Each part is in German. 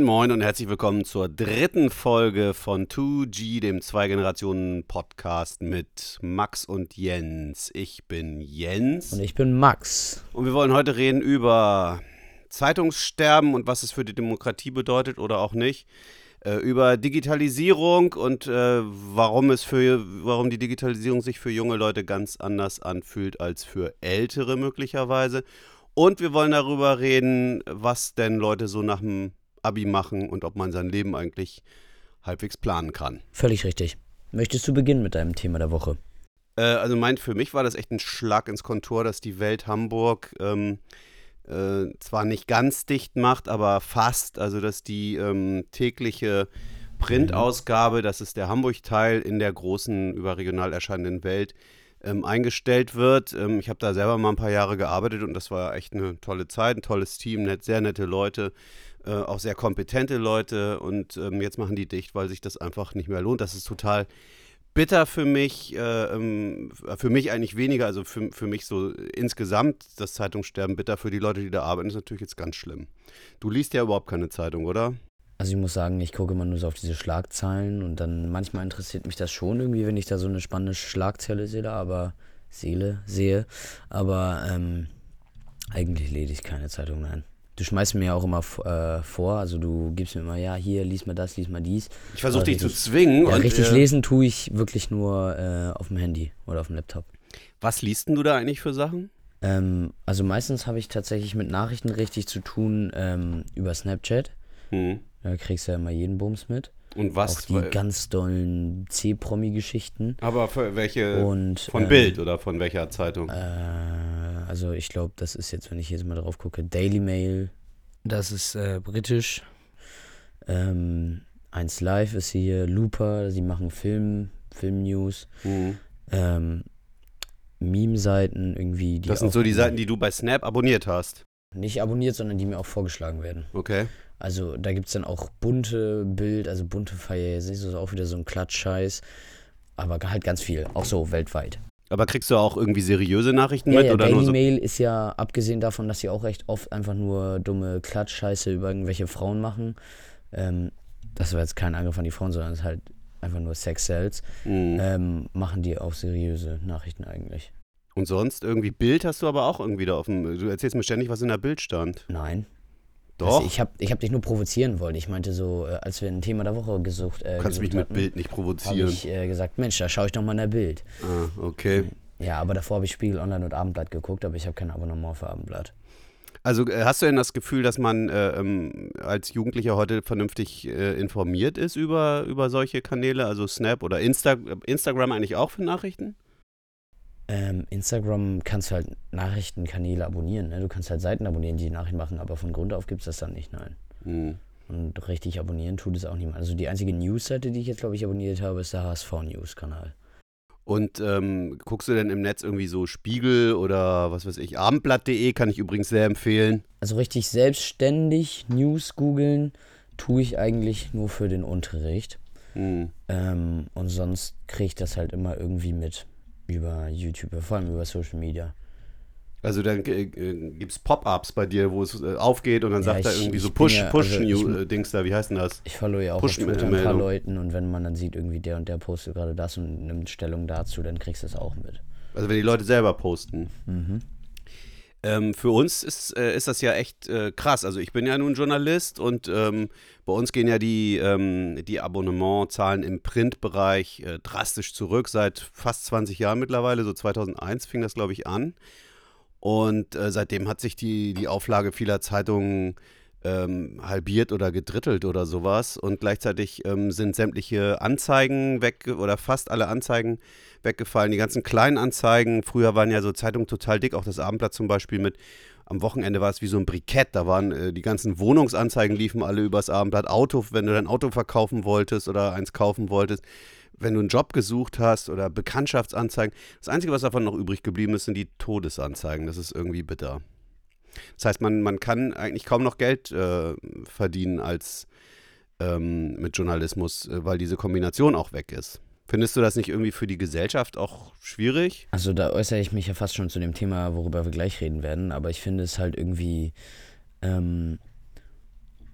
Moin Moin und herzlich willkommen zur dritten Folge von 2G, dem Zwei-Generationen-Podcast mit Max und Jens. Ich bin Jens. Und ich bin Max. Und wir wollen heute reden über Zeitungssterben und was es für die Demokratie bedeutet oder auch nicht. Äh, über Digitalisierung und äh, warum es für warum die Digitalisierung sich für junge Leute ganz anders anfühlt als für ältere möglicherweise. Und wir wollen darüber reden, was denn Leute so nach dem Abi machen und ob man sein Leben eigentlich halbwegs planen kann. Völlig richtig. Möchtest du beginnen mit deinem Thema der Woche? Äh, also mein, für mich war das echt ein Schlag ins Kontor, dass die Welt Hamburg ähm, äh, zwar nicht ganz dicht macht, aber fast. Also dass die ähm, tägliche Printausgabe, das ist der Hamburg-Teil in der großen überregional erscheinenden Welt, ähm, eingestellt wird. Ähm, ich habe da selber mal ein paar Jahre gearbeitet und das war echt eine tolle Zeit, ein tolles Team, net, sehr nette Leute, äh, auch sehr kompetente Leute und ähm, jetzt machen die dicht, weil sich das einfach nicht mehr lohnt. Das ist total bitter für mich, äh, ähm, für mich eigentlich weniger, also für, für mich so insgesamt das Zeitungssterben bitter, für die Leute, die da arbeiten, ist natürlich jetzt ganz schlimm. Du liest ja überhaupt keine Zeitung, oder? Also ich muss sagen, ich gucke immer nur so auf diese Schlagzeilen und dann manchmal interessiert mich das schon irgendwie, wenn ich da so eine spannende Schlagzeile sehe, aber Seele sehe. Aber ähm, eigentlich lese ich keine Zeitung, nein. Du schmeißt mir ja auch immer äh, vor, also du gibst mir immer, ja, hier, lies mal das, lies mal dies. Ich versuche dich zu zwingen. Ja, und, richtig äh, lesen tue ich wirklich nur äh, auf dem Handy oder auf dem Laptop. Was liest denn du da eigentlich für Sachen? Ähm, also meistens habe ich tatsächlich mit Nachrichten richtig zu tun ähm, über Snapchat. Hm. Da kriegst du ja immer jeden Bums mit. Und was? Auch die ganz dollen C-Promi-Geschichten. Aber für welche? Und, von ähm, Bild oder von welcher Zeitung? Äh, also ich glaube, das ist jetzt, wenn ich jetzt mal drauf gucke, Daily Mail. Das ist äh, britisch. Ähm, 1 Live ist hier, Looper, sie machen Film, Film-News. Mhm. Ähm, Meme-Seiten irgendwie. das sind so die Seiten, die du bei Snap abonniert hast. Nicht abonniert, sondern die mir auch vorgeschlagen werden. Okay. Also da gibt es dann auch bunte Bild, also bunte Feier, das ist auch wieder so ein Klatschscheiß. Aber halt ganz viel, auch so weltweit. Aber kriegst du auch irgendwie seriöse Nachrichten ja, mit? Ja, oder Daily nur so? Mail ist ja, abgesehen davon, dass sie auch recht oft einfach nur dumme Klatschscheiße über irgendwelche Frauen machen. Ähm, das war jetzt kein Angriff an die Frauen, sondern es ist halt einfach nur Sex Sales. Mhm. Ähm, machen die auch seriöse Nachrichten eigentlich. Und sonst irgendwie Bild hast du aber auch irgendwie da auf dem. Du erzählst mir ständig, was in der Bild stand. Nein. Doch. Also ich habe ich hab dich nur provozieren wollen. Ich meinte so, äh, als wir ein Thema der Woche gesucht äh, Du kannst mich mit hatten, Bild nicht provozieren. habe ich äh, gesagt, Mensch, da schaue ich doch mal in der Bild. Ah, okay. Ja, aber davor habe ich Spiegel Online und Abendblatt geguckt, aber ich habe kein Abonnement für Abendblatt. Also äh, hast du denn das Gefühl, dass man äh, ähm, als Jugendlicher heute vernünftig äh, informiert ist über, über solche Kanäle, also Snap oder Insta Instagram eigentlich auch für Nachrichten? Ähm, Instagram kannst du halt Nachrichtenkanäle abonnieren. Ne? Du kannst halt Seiten abonnieren, die Nachrichten machen, aber von Grund auf gibt es das dann nicht, nein. Mhm. Und richtig abonnieren tut es auch niemand. Also die einzige News-Seite, die ich jetzt, glaube ich, abonniert habe, ist der HSV-News-Kanal. Und ähm, guckst du denn im Netz irgendwie so Spiegel oder was weiß ich, abendblatt.de kann ich übrigens sehr empfehlen. Also richtig selbstständig News googeln tue ich eigentlich nur für den Unterricht. Mhm. Ähm, und sonst kriege ich das halt immer irgendwie mit über YouTube, vor allem über Social Media. Also dann äh, gibt es Pop-Ups bei dir, wo es äh, aufgeht und dann ja, sagt er irgendwie so Push, ja, Push also New äh, Dings da, wie heißt denn das? Ich folge ja auch Push auf Twitter ein paar Leuten und wenn man dann sieht, irgendwie der und der postet gerade das und nimmt Stellung dazu, dann kriegst du es auch mit. Also wenn die Leute selber posten. Mhm. Ähm, für uns ist, äh, ist das ja echt äh, krass. Also ich bin ja nun Journalist und ähm, bei uns gehen ja die, ähm, die Abonnementzahlen im Printbereich äh, drastisch zurück, seit fast 20 Jahren mittlerweile. So 2001 fing das, glaube ich, an. Und äh, seitdem hat sich die, die Auflage vieler Zeitungen ähm, halbiert oder gedrittelt oder sowas. Und gleichzeitig ähm, sind sämtliche Anzeigen weg oder fast alle Anzeigen weggefallen. Die ganzen kleinen Anzeigen. Früher waren ja so Zeitungen total dick, auch das Abendblatt zum Beispiel mit. Am Wochenende war es wie so ein Brikett. Da waren äh, die ganzen Wohnungsanzeigen liefen alle übers Abendblatt. Auto, wenn du dein Auto verkaufen wolltest oder eins kaufen wolltest. Wenn du einen Job gesucht hast oder Bekanntschaftsanzeigen. Das Einzige, was davon noch übrig geblieben ist, sind die Todesanzeigen. Das ist irgendwie bitter. Das heißt, man, man kann eigentlich kaum noch Geld äh, verdienen als ähm, mit Journalismus, äh, weil diese Kombination auch weg ist. Findest du das nicht irgendwie für die Gesellschaft auch schwierig? Also da äußere ich mich ja fast schon zu dem Thema, worüber wir gleich reden werden, aber ich finde es halt irgendwie ähm,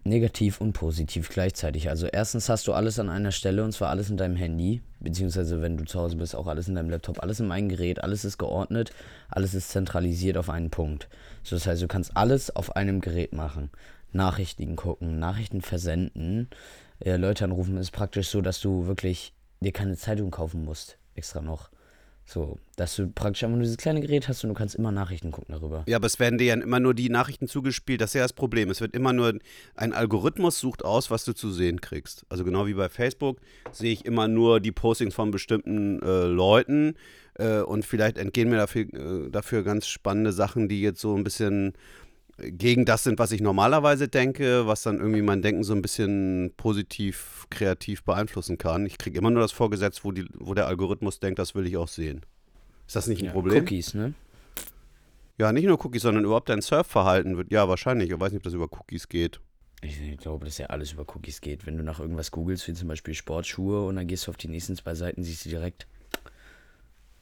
negativ und positiv gleichzeitig. Also erstens hast du alles an einer Stelle und zwar alles in deinem Handy, beziehungsweise wenn du zu Hause bist, auch alles in deinem Laptop, alles in einem Gerät, alles ist geordnet, alles ist zentralisiert auf einen Punkt. So, das heißt, du kannst alles auf einem Gerät machen. Nachrichten gucken, Nachrichten versenden, äh, Leute anrufen, ist praktisch so, dass du wirklich dir keine Zeitung kaufen musst, extra noch. So, dass du praktisch einfach nur dieses kleine Gerät hast und du kannst immer Nachrichten gucken darüber. Ja, aber es werden dir ja immer nur die Nachrichten zugespielt. Das ist ja das Problem. Es wird immer nur ein Algorithmus sucht aus, was du zu sehen kriegst. Also genau wie bei Facebook sehe ich immer nur die Postings von bestimmten äh, Leuten äh, und vielleicht entgehen mir dafür, äh, dafür ganz spannende Sachen, die jetzt so ein bisschen gegen das sind, was ich normalerweise denke, was dann irgendwie mein Denken so ein bisschen positiv, kreativ beeinflussen kann. Ich kriege immer nur das vorgesetzt, wo, die, wo der Algorithmus denkt, das will ich auch sehen. Ist das nicht ein Ja, Problem? Cookies, ne? Ja, nicht nur Cookies, sondern überhaupt dein Surfverhalten wird. Ja, wahrscheinlich. Ich weiß nicht, ob das über Cookies geht. Ich, ich glaube, dass ja alles über Cookies geht. Wenn du nach irgendwas googelst, wie zum Beispiel Sportschuhe, und dann gehst du auf die nächsten zwei Seiten, siehst du direkt.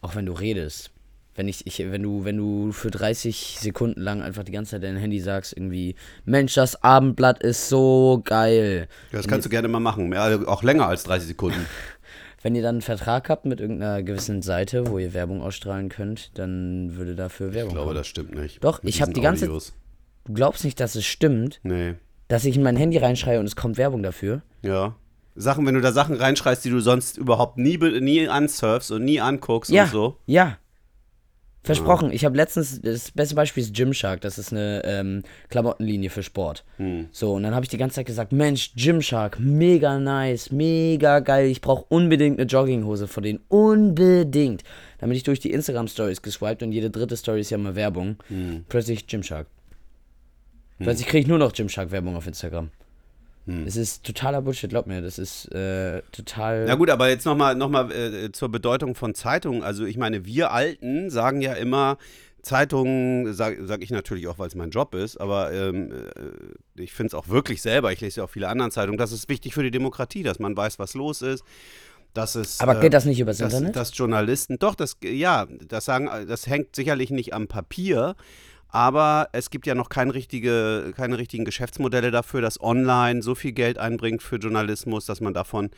Auch wenn du redest. Wenn ich, ich, wenn du, wenn du für 30 Sekunden lang einfach die ganze Zeit dein Handy sagst, irgendwie, Mensch, das Abendblatt ist so geil. Ja, das kannst du gerne mal machen. Ja, auch länger als 30 Sekunden. Wenn ihr dann einen Vertrag habt mit irgendeiner gewissen Seite, wo ihr Werbung ausstrahlen könnt, dann würde dafür Werbung Ich glaube, kommen. das stimmt nicht. Doch, Mit ich hab diesen die ganze- Audios. Du glaubst nicht, dass es stimmt, Nee. dass ich in mein Handy reinschreie und es kommt Werbung dafür? Ja. Sachen, wenn du da Sachen reinschreist, die du sonst überhaupt nie, nie ansurfst und nie anguckst Ja, und so. ja. Versprochen. Ich habe letztens, das beste Beispiel ist Gymshark, das ist eine ähm, Klamottenlinie für Sport. Hm. So, und dann habe ich die ganze Zeit gesagt, Mensch, Gymshark, mega nice, mega geil, ich brauche unbedingt eine Jogginghose von denen, unbedingt. Dann bin ich durch die Instagram-Stories geswiped und jede dritte Story ist ja mal Werbung. Hm. Plötzlich Gymshark. Plötzlich kriege ich nur noch Gymshark-Werbung auf Instagram. Hm. Es ist totaler Bullshit, glaub mir, das ist äh, total... Na gut, aber jetzt nochmal noch mal, äh, zur Bedeutung von Zeitungen. Also ich meine, wir Alten sagen ja immer, Zeitungen, sage sag ich natürlich auch, weil es mein Job ist, aber ähm, äh, ich finde es auch wirklich selber, ich lese ja auch viele andere Zeitungen, das ist wichtig für die Demokratie, dass man weiß, was los ist. Dass es, Aber äh, geht das nicht übers dass, Internet? dass Journalisten, doch, das, ja, das sagen, das hängt sicherlich nicht am Papier, aber es gibt ja noch keine, richtige, keine richtigen Geschäftsmodelle dafür, dass online so viel Geld einbringt für Journalismus, dass man davon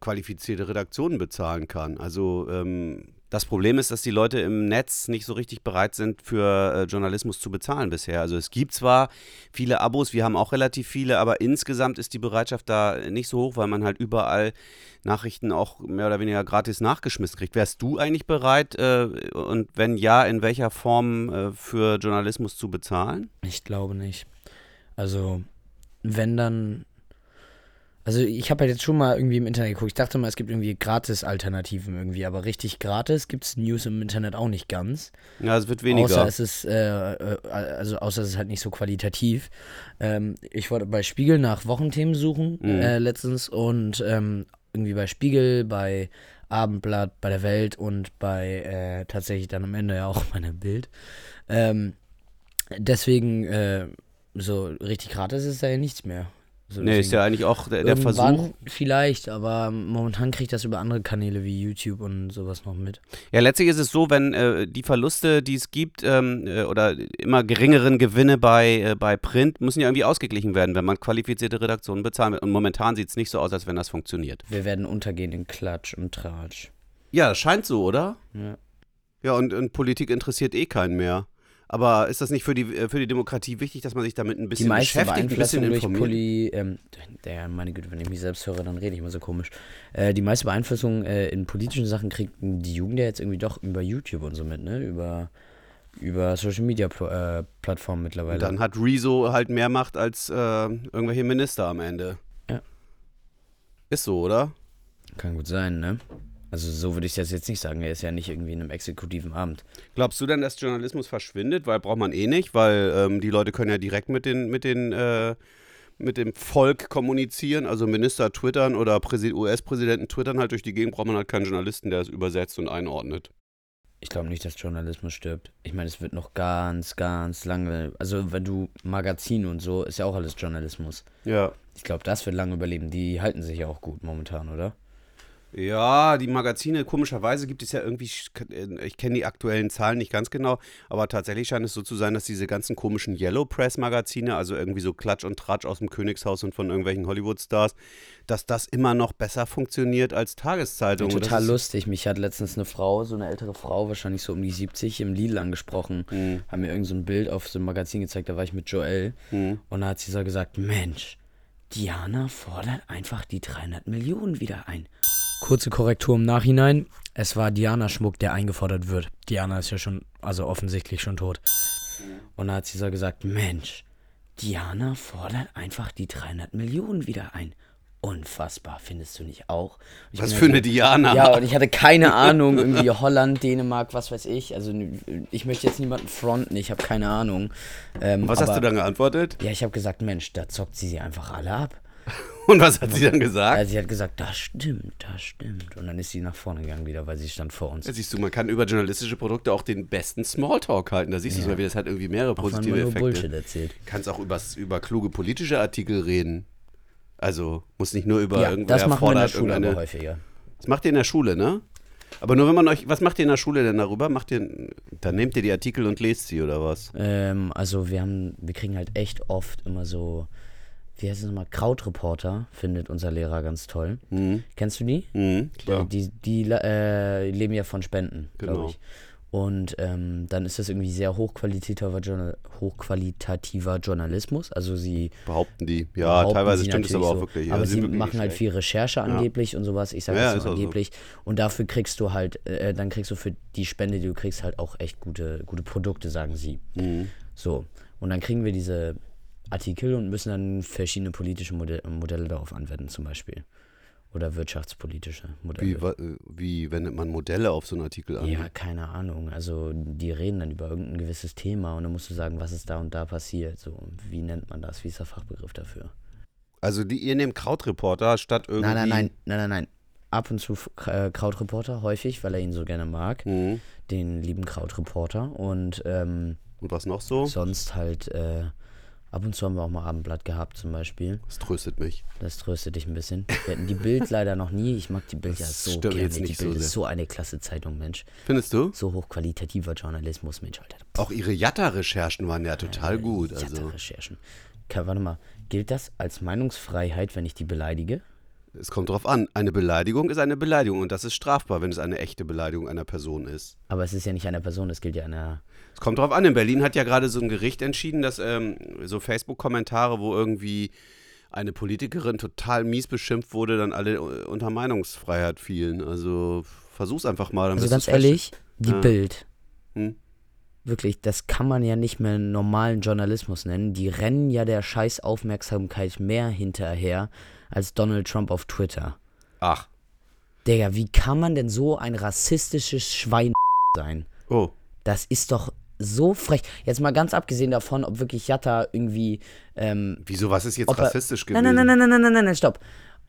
qualifizierte Redaktionen bezahlen kann. Also ähm, das Problem ist, dass die Leute im Netz nicht so richtig bereit sind, für äh, Journalismus zu bezahlen bisher. Also es gibt zwar viele Abos, wir haben auch relativ viele, aber insgesamt ist die Bereitschaft da nicht so hoch, weil man halt überall Nachrichten auch mehr oder weniger gratis nachgeschmissen kriegt. Wärst du eigentlich bereit äh, und wenn ja, in welcher Form äh, für Journalismus zu bezahlen? Ich glaube nicht. Also, wenn dann. Also, ich habe halt jetzt schon mal irgendwie im Internet geguckt. Ich dachte mal, es gibt irgendwie Gratis-Alternativen irgendwie, aber richtig gratis gibt es News im Internet auch nicht ganz. Ja, es wird weniger. Außer es ist, äh, äh, also außer es ist halt nicht so qualitativ. Ähm, ich wollte bei Spiegel nach Wochenthemen suchen Mhm. äh, letztens und ähm, irgendwie bei Spiegel, bei Abendblatt, bei der Welt und bei äh, tatsächlich dann am Ende ja auch bei der Bild. Ähm, deswegen, äh, so richtig gratis ist da ja nichts mehr. So, nee, ist ja eigentlich auch der, der Versuch. Vielleicht, aber momentan kriege ich das über andere Kanäle wie YouTube und sowas noch mit. Ja, letztlich ist es so, wenn äh, die Verluste, die es gibt, ähm, äh, oder immer geringeren Gewinne bei, äh, bei Print, müssen ja irgendwie ausgeglichen werden, wenn man qualifizierte Redaktionen bezahlen will. Und momentan sieht es nicht so aus, als wenn das funktioniert. Wir werden untergehen in Klatsch und Tratsch. Ja, scheint so, oder? Ja. Ja, und, und Politik interessiert eh keinen mehr. Aber ist das nicht für die, äh, für die Demokratie wichtig, dass man sich damit ein bisschen beschäftigt, ein bisschen informiert? Poli, ähm, der, meine Güte, wenn ich mich selbst höre, dann rede ich immer so komisch. Äh, die meiste Beeinflussung äh, in politischen Sachen kriegt die Jugend ja jetzt irgendwie doch über YouTube und so mit, ne? Über, über Social Media Pl äh, Plattformen mittlerweile. Und dann hat Rezo halt mehr Macht als äh, irgendwelche Minister am Ende. Ja. Ist so, oder? Kann gut sein, ne? Also so würde ich das jetzt nicht sagen. Er ist ja nicht irgendwie in einem exekutiven Amt. Glaubst du denn, dass Journalismus verschwindet? Weil braucht man eh nicht, weil ähm, die Leute können ja direkt mit den, mit den, äh, mit dem Volk kommunizieren. Also Minister twittern oder Präsi- US-Präsidenten twittern halt durch die Gegend, braucht man halt keinen Journalisten, der es übersetzt und einordnet. Ich glaube nicht, dass Journalismus stirbt. Ich meine, es wird noch ganz, ganz lange. Also, wenn du Magazin und so, ist ja auch alles Journalismus. Ja. Ich glaube, das wird lange überleben. Die halten sich ja auch gut momentan, oder? Ja, die Magazine, komischerweise gibt es ja irgendwie, ich kenne die aktuellen Zahlen nicht ganz genau, aber tatsächlich scheint es so zu sein, dass diese ganzen komischen Yellow Press Magazine, also irgendwie so Klatsch und Tratsch aus dem Königshaus und von irgendwelchen Hollywood-Stars, dass das immer noch besser funktioniert als Tageszeitungen. Ja, total lustig. Mich hat letztens eine Frau, so eine ältere Frau, wahrscheinlich so um die 70, im Lidl angesprochen, mhm. haben mir irgend so ein Bild auf so einem Magazin gezeigt, da war ich mit Joel mhm. und da hat sie so gesagt, Mensch, Diana fordert einfach die 300 Millionen wieder ein. Kurze Korrektur im Nachhinein. Es war Diana Schmuck, der eingefordert wird. Diana ist ja schon, also offensichtlich schon tot. Und da hat sie so gesagt, Mensch, Diana fordert einfach die 300 Millionen wieder ein. Unfassbar, findest du nicht auch? was für eine Diana? Ja, und ich hatte keine Ahnung, irgendwie Holland, Dänemark, was weiß ich. Also ich möchte jetzt niemanden fronten, ich habe keine Ahnung. Ähm, was aber, hast du dann geantwortet? Ja, ich habe gesagt, Mensch, da zockt sie sie einfach alle ab. Und was hat sie dann gesagt? Ja, sie hat gesagt, das stimmt, das stimmt. Und dann ist sie nach vorne gegangen wieder, weil sie stand vor uns. Ja, siehst du, man kann über journalistische Produkte auch den besten Smalltalk halten. Da siehst ja. du mal, wie das hat irgendwie mehrere auch positive man nur Effekte. Bullshit erzählt. Kannst auch übers, über kluge politische Artikel reden. Also muss nicht nur über ja, irgendwer das machen wir in der Schule aber häufiger. Das macht ihr in der Schule, ne? Aber nur wenn man euch, was macht ihr in der Schule denn darüber? Macht ihr, dann nehmt ihr die Artikel und lest sie oder was? Ähm, also wir haben, wir kriegen halt echt oft immer so wie heißt es nochmal, Krautreporter, findet unser Lehrer ganz toll. Mhm. Kennst du die? Mhm, klar. Die, die, die äh, leben ja von Spenden, genau. glaube ich. Und ähm, dann ist das irgendwie sehr hochqualitativer, Journal hochqualitativer Journalismus. Also sie behaupten die, ja, behaupten teilweise stimmt es aber auch wirklich. Aber ja, sie machen halt viel Recherche angeblich ja. und sowas. Ich sage ja, jetzt angeblich. So. Und dafür kriegst du halt, äh, dann kriegst du für die Spende, die du kriegst, halt auch echt gute, gute Produkte, sagen sie. Mhm. So. Und dann kriegen wir diese Artikel und müssen dann verschiedene politische Modell, Modelle darauf anwenden, zum Beispiel. Oder wirtschaftspolitische Modelle. Wie, wie wendet man Modelle auf so einen Artikel an? Ja, keine Ahnung. Also die reden dann über irgendein gewisses Thema und dann musst du sagen, was ist da und da passiert. So, wie nennt man das? Wie ist der Fachbegriff dafür? Also die, ihr nehmt Krautreporter statt irgendwie. Nein, nein, nein, nein, nein, nein. Ab und zu äh, Krautreporter, häufig, weil er ihn so gerne mag. Mhm. Den lieben Krautreporter. Und, ähm, und was noch so? Sonst halt äh, Ab und zu haben wir auch mal Abendblatt gehabt, zum Beispiel. Das tröstet mich. Das tröstet dich ein bisschen. Wir hatten die Bild leider noch nie. Ich mag die Bild das ja so gerne. Jetzt nicht die Bild so ist so eine klasse Zeitung, Mensch. Findest du? So hochqualitativer Journalismus, Mensch, Alter. Auch ihre Jatta-Recherchen waren ja total äh, gut. Also. Jatta-Recherchen. Okay, warte mal. Gilt das als Meinungsfreiheit, wenn ich die beleidige? Es kommt drauf an. Eine Beleidigung ist eine Beleidigung und das ist strafbar, wenn es eine echte Beleidigung einer Person ist. Aber es ist ja nicht einer Person, es gilt ja einer es kommt drauf an. In Berlin hat ja gerade so ein Gericht entschieden, dass ähm, so Facebook-Kommentare, wo irgendwie eine Politikerin total mies beschimpft wurde, dann alle äh, unter Meinungsfreiheit fielen. Also versuch's einfach mal. also ganz ehrlich, die ja. Bild. Hm? Wirklich, das kann man ja nicht mehr normalen Journalismus nennen. Die rennen ja der scheiß Aufmerksamkeit mehr hinterher als Donald Trump auf Twitter. Ach. Digga, wie kann man denn so ein rassistisches Schwein sein? Oh. Das ist doch so frech. Jetzt mal ganz abgesehen davon, ob wirklich Jatta irgendwie. Ähm, Wieso, was ist jetzt rassistisch gewesen? Nein, nein, nein, nein, nein, nein, nein, nein, stopp.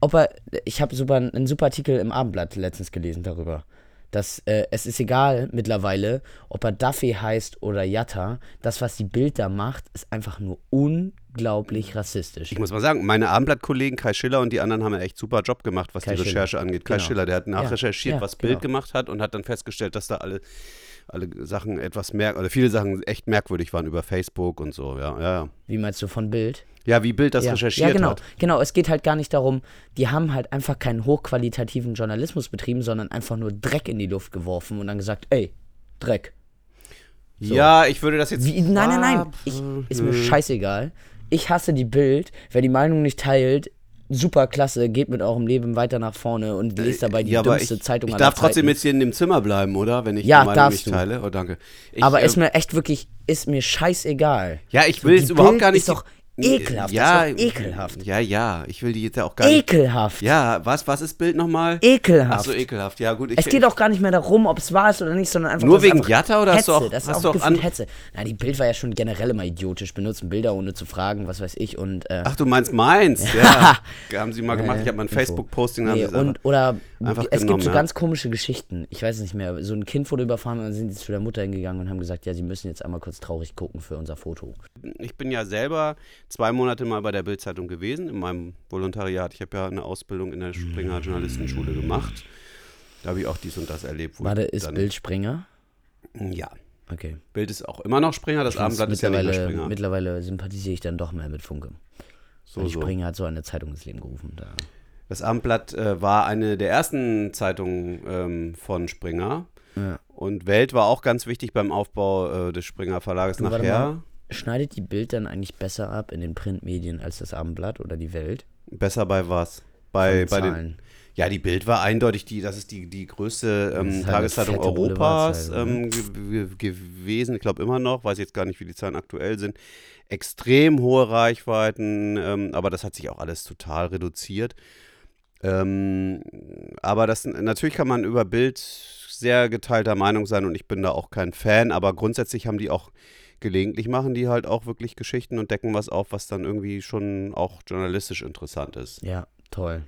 Ob er, ich habe super, einen super Artikel im Abendblatt letztens gelesen darüber. Dass äh, es ist egal mittlerweile, ob er Duffy heißt oder Jatta. Das, was die Bild da macht, ist einfach nur unglaublich rassistisch. Ich muss mal sagen, meine Abendblatt-Kollegen Kai Schiller und die anderen haben einen echt super Job gemacht, was Kai die Recherche Schiller. angeht. Kai genau. Schiller, der hat nachrecherchiert, ja, ja, was Bild genau. gemacht hat und hat dann festgestellt, dass da alle alle Sachen etwas merk oder viele Sachen echt merkwürdig waren über Facebook und so, ja, ja. Wie meinst du von Bild? Ja, wie Bild das ja. recherchiert ja, genau. hat. Genau, es geht halt gar nicht darum, die haben halt einfach keinen hochqualitativen Journalismus betrieben, sondern einfach nur Dreck in die Luft geworfen und dann gesagt, ey, Dreck. So. Ja, ich würde das jetzt. Wie, nein, nein, nein. Ich, ist mir scheißegal. Ich hasse die Bild. Wer die Meinung nicht teilt, super klasse, geht mit eurem Leben weiter nach vorne und lest dabei die ja, dümmste ich, Zeitung Ich darf trotzdem jetzt hier in dem Zimmer bleiben, oder? Wenn ich ja, die Meinung nicht teile. Oh, danke. Ich, aber äh, ist mir echt wirklich, ist mir scheißegal. Ja, ich will so, es überhaupt gar nicht. Ist doch Ekelhaft. Ja, das ist ekelhaft. Ja, ja. Ich will die jetzt ja auch gar nicht. Ekelhaft. Ja, was, was ist Bild nochmal? Ekelhaft. Achso, ekelhaft. Ja, gut. es geht auch gar nicht mehr darum, ob es wahr ist oder nicht, sondern einfach. Nur wegen Jatta oder Hetze, hast du auch, das ist hast auch auch an Hetze. Na, die Bild war ja schon generell immer idiotisch. Benutzen Bilder ohne zu fragen, was weiß ich. Und, äh, Ach, du meinst meins? Ja. haben sie mal gemacht. Ich habe mal ein Facebook-Posting. Nee, und, oder einfach es genommen, gibt so ja. ganz komische Geschichten. Ich weiß es nicht mehr. So ein Kind wurde überfahren und dann sind sie zu der Mutter hingegangen und haben gesagt, ja, sie müssen jetzt einmal kurz traurig gucken für unser Foto. Ich bin ja selber zwei Monate mal bei der Bildzeitung gewesen, in meinem Volontariat. Ich habe ja eine Ausbildung in der Springer Journalistenschule gemacht. Da habe ich auch dies und das erlebt. wo War der ich ist Bild Springer? Ja. Okay. Bild ist auch immer noch Springer, das Abendblatt ist ja nicht mehr mittlerweile, Springer. mittlerweile sympathisiere ich dann doch mehr mit Funke. So, Weil so. Springer hat so eine Zeitung ins Leben gerufen. Da. Das Abendblatt äh, war eine der ersten Zeitungen ähm, von Springer. Ja. Und Welt war auch ganz wichtig beim Aufbau äh, des Springer Verlages Du, warte nachher. Schneidet die Bild dann eigentlich besser ab in den Printmedien als das Abendblatt oder die Welt? Besser bei was? Bei, bei den, Zahlen. ja, die Bild war eindeutig die, das ist die, die größte ähm, halt Tageszeitung Europas Boulevardzeitung, ähm, ge gewesen. Ich glaube immer noch, weiß jetzt gar nicht, wie die Zahlen aktuell sind. Extrem hohe Reichweiten, ähm, aber das hat sich auch alles total reduziert. Ähm, aber das natürlich kann man über Bild sehr geteilter Meinung sein und ich bin da auch kein Fan, aber grundsätzlich haben die auch gelegentlich machen die halt auch wirklich Geschichten und decken was auf, was dann irgendwie schon auch journalistisch interessant ist. Ja, toll.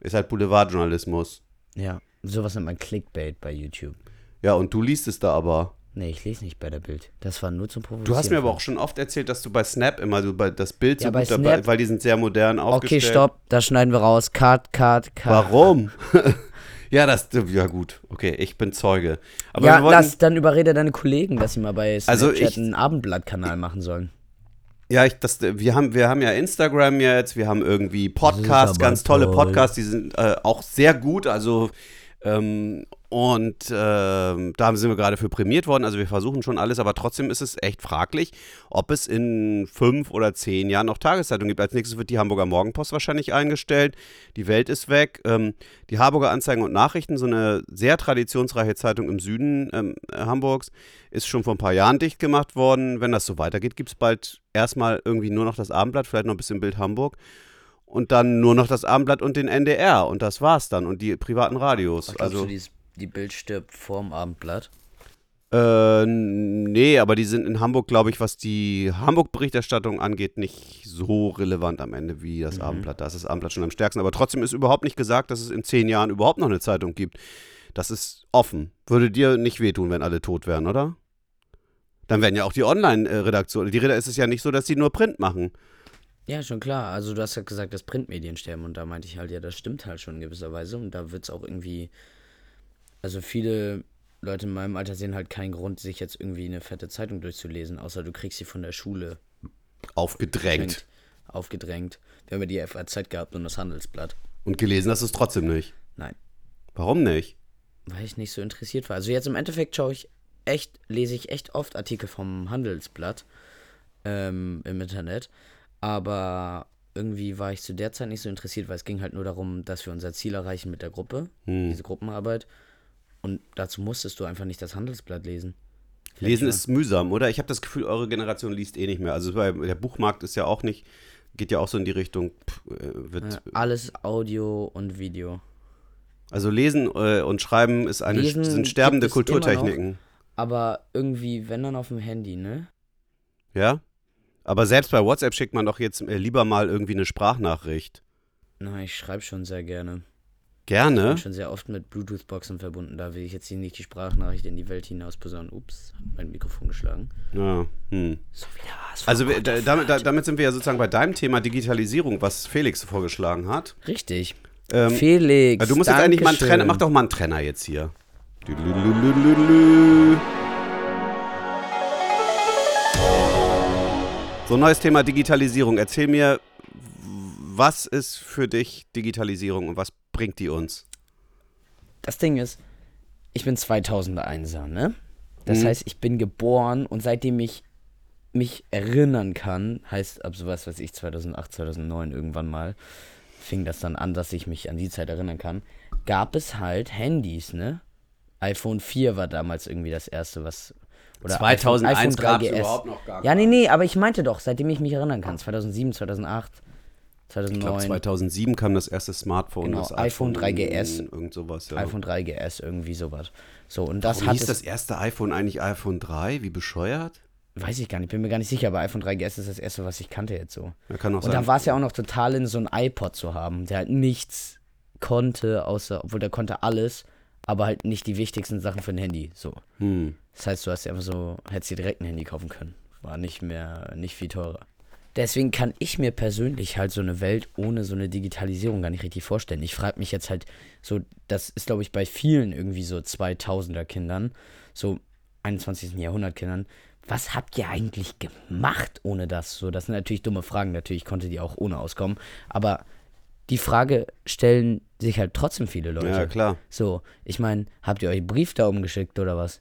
Ist halt Boulevardjournalismus. Ja, sowas nennt man Clickbait bei YouTube. Ja, und du liest es da aber. Nee, ich lese nicht bei der Bild. Das war nur zum Provozieren. Du hast mir aber auch schon oft erzählt, dass du bei Snap immer so bei das Bild so Ja, bei gut dabei, Snap- weil die sind sehr modern Okay, aufgestellt. stopp, das schneiden wir raus. Cut, cut, cut. Warum? ja, das ja gut. Okay, ich bin Zeuge. Aber ja, wir wollten, lass, dann überrede deine Kollegen, dass sie mal bei Snapchat Also ich- einen Abendblattkanal machen sollen. Ja, ich, das, wir, haben, wir haben ja Instagram jetzt, wir haben irgendwie Podcasts, ganz tolle toll. Podcasts, die sind äh, auch sehr gut. Also, ähm, und ähm, da sind wir gerade für prämiert worden. Also, wir versuchen schon alles, aber trotzdem ist es echt fraglich, ob es in fünf oder zehn Jahren noch Tageszeitungen gibt. Als nächstes wird die Hamburger Morgenpost wahrscheinlich eingestellt. Die Welt ist weg. Ähm, die Harburger Anzeigen und Nachrichten, so eine sehr traditionsreiche Zeitung im Süden ähm, Hamburgs, ist schon vor ein paar Jahren dicht gemacht worden. Wenn das so weitergeht, gibt es bald erstmal irgendwie nur noch das Abendblatt, vielleicht noch ein bisschen Bild Hamburg. Und dann nur noch das Abendblatt und den NDR. Und das war's dann. Und die privaten Radios. Also, du, die, Bild stirbt vorm Abendblatt? äh, nee, aber die sind in Hamburg, glaube ich, was die Hamburg-Berichterstattung angeht, nicht so relevant am Ende wie das Abendblatt. Da ist das Abendblatt schon am stärksten. Aber trotzdem ist überhaupt nicht gesagt, dass es in zehn Jahren überhaupt noch eine Zeitung gibt. Das ist offen. Würde dir nicht wehtun, wenn alle tot wären, oder? Dann wären ja auch die Online-Redaktionen. Die Reda ist es ja nicht so, dass die nur Print machen. Ja, schon klar. Also du hast ja gesagt, dass Printmedien sterben und da meinte ich halt, ja, das stimmt halt schon in gewisser Weise und da wird es auch irgendwie, also viele Leute in meinem Alter sehen halt keinen Grund, sich jetzt irgendwie eine fette Zeitung durchzulesen, außer du kriegst sie von der Schule Aufgedrängt. aufgedrängt. Wir haben ja die FAZ gehabt und das Handelsblatt. Und gelesen hast du es trotzdem nicht. Nein, Warum nicht? weil ich nicht so interessiert war. Also jetzt im Endeffekt schaue ich echt, lese ich echt oft Artikel vom Handelsblatt ähm, im Internet, aber irgendwie war ich zu der Zeit nicht so interessiert, weil es ging halt nur darum, dass wir unser Ziel erreichen mit der Gruppe, Hm. diese Gruppenarbeit. Und dazu musstest du einfach nicht das Handelsblatt lesen. Lesen Fertig ist mühsam, oder? Ich habe das Gefühl, eure Generation liest eh nicht mehr. Also der Buchmarkt ist ja auch nicht, geht ja auch so in die Richtung, pff, äh, wird. Ja, alles Audio und Video. also lesen äh, und schreiben ist eine, Lesen sind sterbende Kulturtechniken. Aber irgendwie, wenn dann auf dem Handy, ne? Ja? Aber selbst bei WhatsApp schickt man doch jetzt äh, lieber mal irgendwie eine Sprachnachricht. Na, ich schreibe schon sehr gerne. Ich Gerne. bin schon sehr oft mit Bluetooth-Boxen verbunden. Da will ich jetzt hier nicht die Sprachnachricht in die Welt hinaus posaunen. Ups, hat mein Mikrofon geschlagen. Ja, hm. So wieder was. Also vor wir- da, damit, da, damit sind wir ja sozusagen bei deinem Thema Digitalisierung, was Felix vorgeschlagen hat. Richtig. Ähm, Felix. Du musst jetzt eigentlich mal einen. Trenner, mach doch mal einen Trenner jetzt hier. So, neues Thema Digitalisierung. Erzähl mir, was ist für dich Digitalisierung und was bringt die uns? Das Ding ist, ich bin 2001er, ne? Das Mhm. heißt, ich bin geboren und seitdem ich mich erinnern kann, heißt ab sowas, was ich 2008, 2009 irgendwann mal, fing das dann an, dass ich mich an die Zeit erinnern kann, gab es halt Handys, ne? iPhone 4 war damals irgendwie das erste, was. Oder 2001 iPhone gab's 3GS. überhaupt noch gar Ja, nee, nee, aber ich meinte doch, seitdem ich mich erinnern kann, 2007, 2008, Ich glaube, 2009, 2007 kam das erste Smartphone. Genau, das iPhone 3GS. Irgend sowas, ja. iPhone 3GS, irgendwie sowas. So, und das Warum hat hieß das erste iPhone eigentlich iPhone 3? Wie bescheuert? weiß ich gar nicht, bin mir gar nicht sicher, aber iPhone 3GS ist das erste, was ich kannte jetzt so. Ja, kann auch Und sein. da war es ja auch noch total in so ein iPod zu haben, der halt nichts konnte, außer, obwohl der konnte alles, aber halt nicht die wichtigsten Sachen für ein Handy, so. hm. Das heißt, du hast dir einfach so, hättest dir direkt ein Handy kaufen können. War nicht mehr, nicht viel teurer. Deswegen kann ich mir persönlich halt so eine Welt ohne so eine Digitalisierung gar nicht richtig vorstellen. Ich frage mich jetzt halt so, das ist glaube ich bei vielen irgendwie so 2000er Kindern, so 21. Jahrhundert Kindern, was habt ihr eigentlich gemacht ohne das? So, das sind natürlich dumme Fragen, natürlich konnte die auch ohne auskommen, aber die Frage stellen sich halt trotzdem viele Leute. Ja, klar. So, ich meine, habt ihr euch einen Brief da umgeschickt oder was?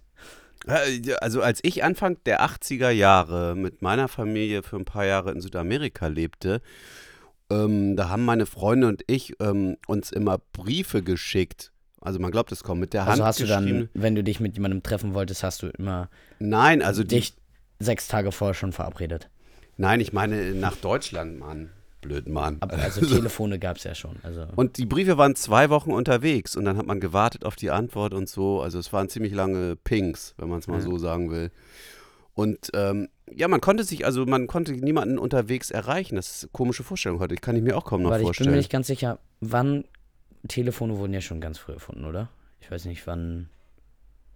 Also als ich Anfang der 80er Jahre mit meiner Familie für ein paar Jahre in Südamerika lebte, ähm, da haben meine Freunde und ich ähm, uns immer Briefe geschickt. Also man glaubt es kaum, mit der Hand Also hast du dann, wenn du dich mit jemandem treffen wolltest, hast du immer Nein, also die, dich sechs Tage vorher schon verabredet. nein, ich meine nach Deutschland, Mann. Blöd, Mann. Aber also Telefone gab es ja schon. Also Und die Briefe waren zwei Wochen unterwegs und dann hat man gewartet auf die Antwort und so. Also es waren ziemlich lange Pings, wenn man es mal Ja. so sagen will. Und ähm, ja, man konnte sich, also man konnte niemanden unterwegs erreichen. Das ist eine komische Vorstellung heute. Ich kann ich mir auch kaum noch weil ich bin mir vorstellen. nicht ganz sicher, wann Telefone wurden ja schon ganz früh erfunden, oder? Ich weiß nicht, wann.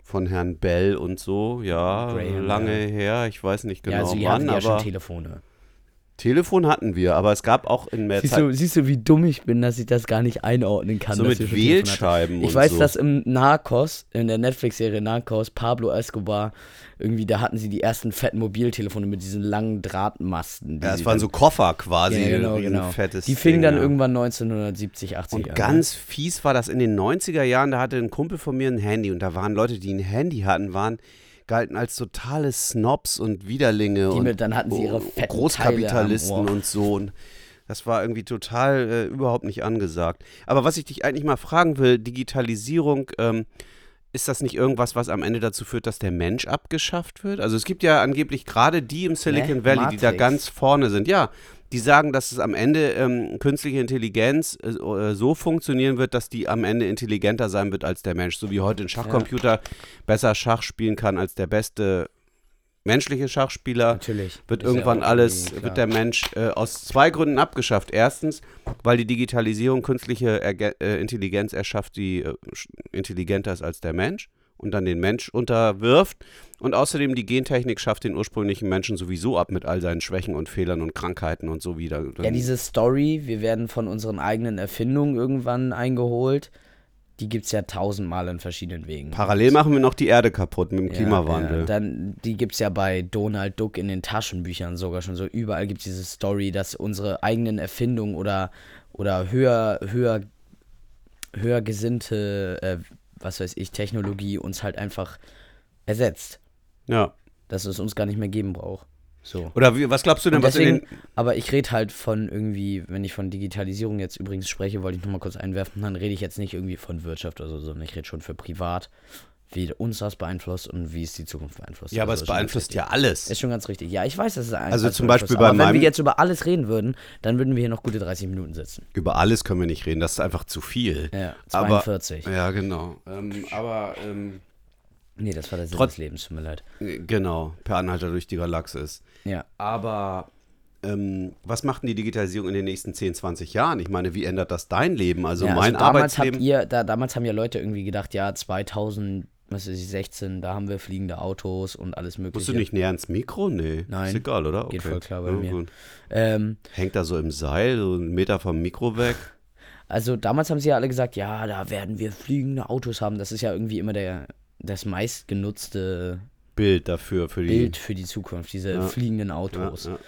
Von Herrn Bell und so, ja, Graham, lange ja. her. Ich weiß nicht genau ja, also die wann, ja schon aber Telefone. Telefon hatten wir, aber es gab auch in mehr Siehst Zeit du, siehst du, wie dumm ich bin, dass ich das gar nicht einordnen kann. so mit? Wählscheiben Ich weiß, so. dass im Narcos, in der Netflix-Serie Narcos, Pablo Escobar, irgendwie, da hatten sie die ersten fetten Mobiltelefone mit diesen langen Drahtmasten. die ja, es waren so Koffer quasi. Ja, genau, genau. Fettes Die fingen Ding, dann ja. irgendwann 1970, 80 Und an. ganz fies war das in den 90er Jahren, da hatte ein Kumpel von mir ein Handy und da waren Leute, die ein Handy hatten, waren galten als totale Snobs und Widerlinge Die und dann hatten sie ihre fetten Großkapitalisten und so und das war irgendwie total äh, überhaupt nicht angesagt. Aber was ich dich eigentlich mal fragen will, Digitalisierung, ähm, ist das nicht irgendwas, was am Ende dazu führt, dass der Mensch abgeschafft wird? Also es gibt ja angeblich gerade die im Silicon Ne? Valley, die da Matrix. ganz vorne sind. Ja, die sagen, dass es am Ende ähm, künstliche Intelligenz äh, äh, so funktionieren wird, dass die am Ende intelligenter sein wird als der Mensch. So wie heute ein Schachcomputer besser Schach spielen kann als der beste menschliche Schachspieler Natürlich. wird Ist ja irgendwann alles, irgendwie wird klar. der Mensch äh, aus zwei Gründen abgeschafft. Erstens, weil die Digitalisierung künstliche Erge äh, Intelligenz erschafft, die äh, intelligenter ist als der Mensch und dann den Mensch unterwirft. Und außerdem die Gentechnik schafft den ursprünglichen Menschen sowieso ab mit all seinen Schwächen und Fehlern und Krankheiten und so wieder. Ja, diese Story, wir werden von unseren eigenen Erfindungen irgendwann eingeholt, die gibt es ja tausendmal in verschiedenen Wegen. Parallel machen wir noch die Erde kaputt mit dem Ja, Klimawandel. Ja, dann, die gibt es ja bei Donald Duck in den Taschenbüchern sogar schon so. Überall gibt es diese Story, dass unsere eigenen Erfindungen oder, oder höher, höher, höher gesinnte, äh, was weiß ich, Technologie uns halt einfach ersetzt. ja. Dass es uns gar nicht mehr geben braucht. So. Oder wie, was glaubst du denn, Und was in deswegen, den. aber ich rede halt von irgendwie, wenn ich von Digitalisierung jetzt übrigens spreche, wollte ich nochmal kurz einwerfen, dann rede ich jetzt nicht irgendwie von Wirtschaft oder so, sondern ich rede schon für privat, wie uns das beeinflusst und wie es die Zukunft beeinflusst. Ja, aber Also es beeinflusst ja alles. Ist schon ganz richtig. Ja, ich weiß, dass es ein Also zum Beispiel bei aber wenn meinem- wir jetzt über alles reden würden, dann würden wir hier noch gute 30 Minuten sitzen. Über alles können wir nicht reden, das ist einfach zu viel. Ja, Aber- 42. Ja, genau. Ähm, aber ähm, nee, das war der Sinn des Lebens, tut mir leid. genau, per Anhalter durch die Galaxis. Ja. Aber ähm, was macht denn die Digitalisierung in den nächsten 10, 20 Jahren? Ich meine, wie ändert das dein Leben? Also ja, mein also damals Arbeitsleben. habt ihr, da, damals haben ja Leute irgendwie gedacht, ja, 2000, was ich, 16, da haben wir fliegende Autos und alles mögliche. Musst du nicht näher ans Mikro? Nee. Nein. Ist egal, oder? Geht voll klar bei Ja, mir. Ähm, Hängt da so im Seil, so einen Meter vom Mikro weg. also damals haben sie ja alle gesagt, ja, da werden wir fliegende Autos haben. Das ist ja irgendwie immer der, das meistgenutzte Bild dafür, für die. Bild für die Zukunft, diese Ja. fliegenden Autos. ja.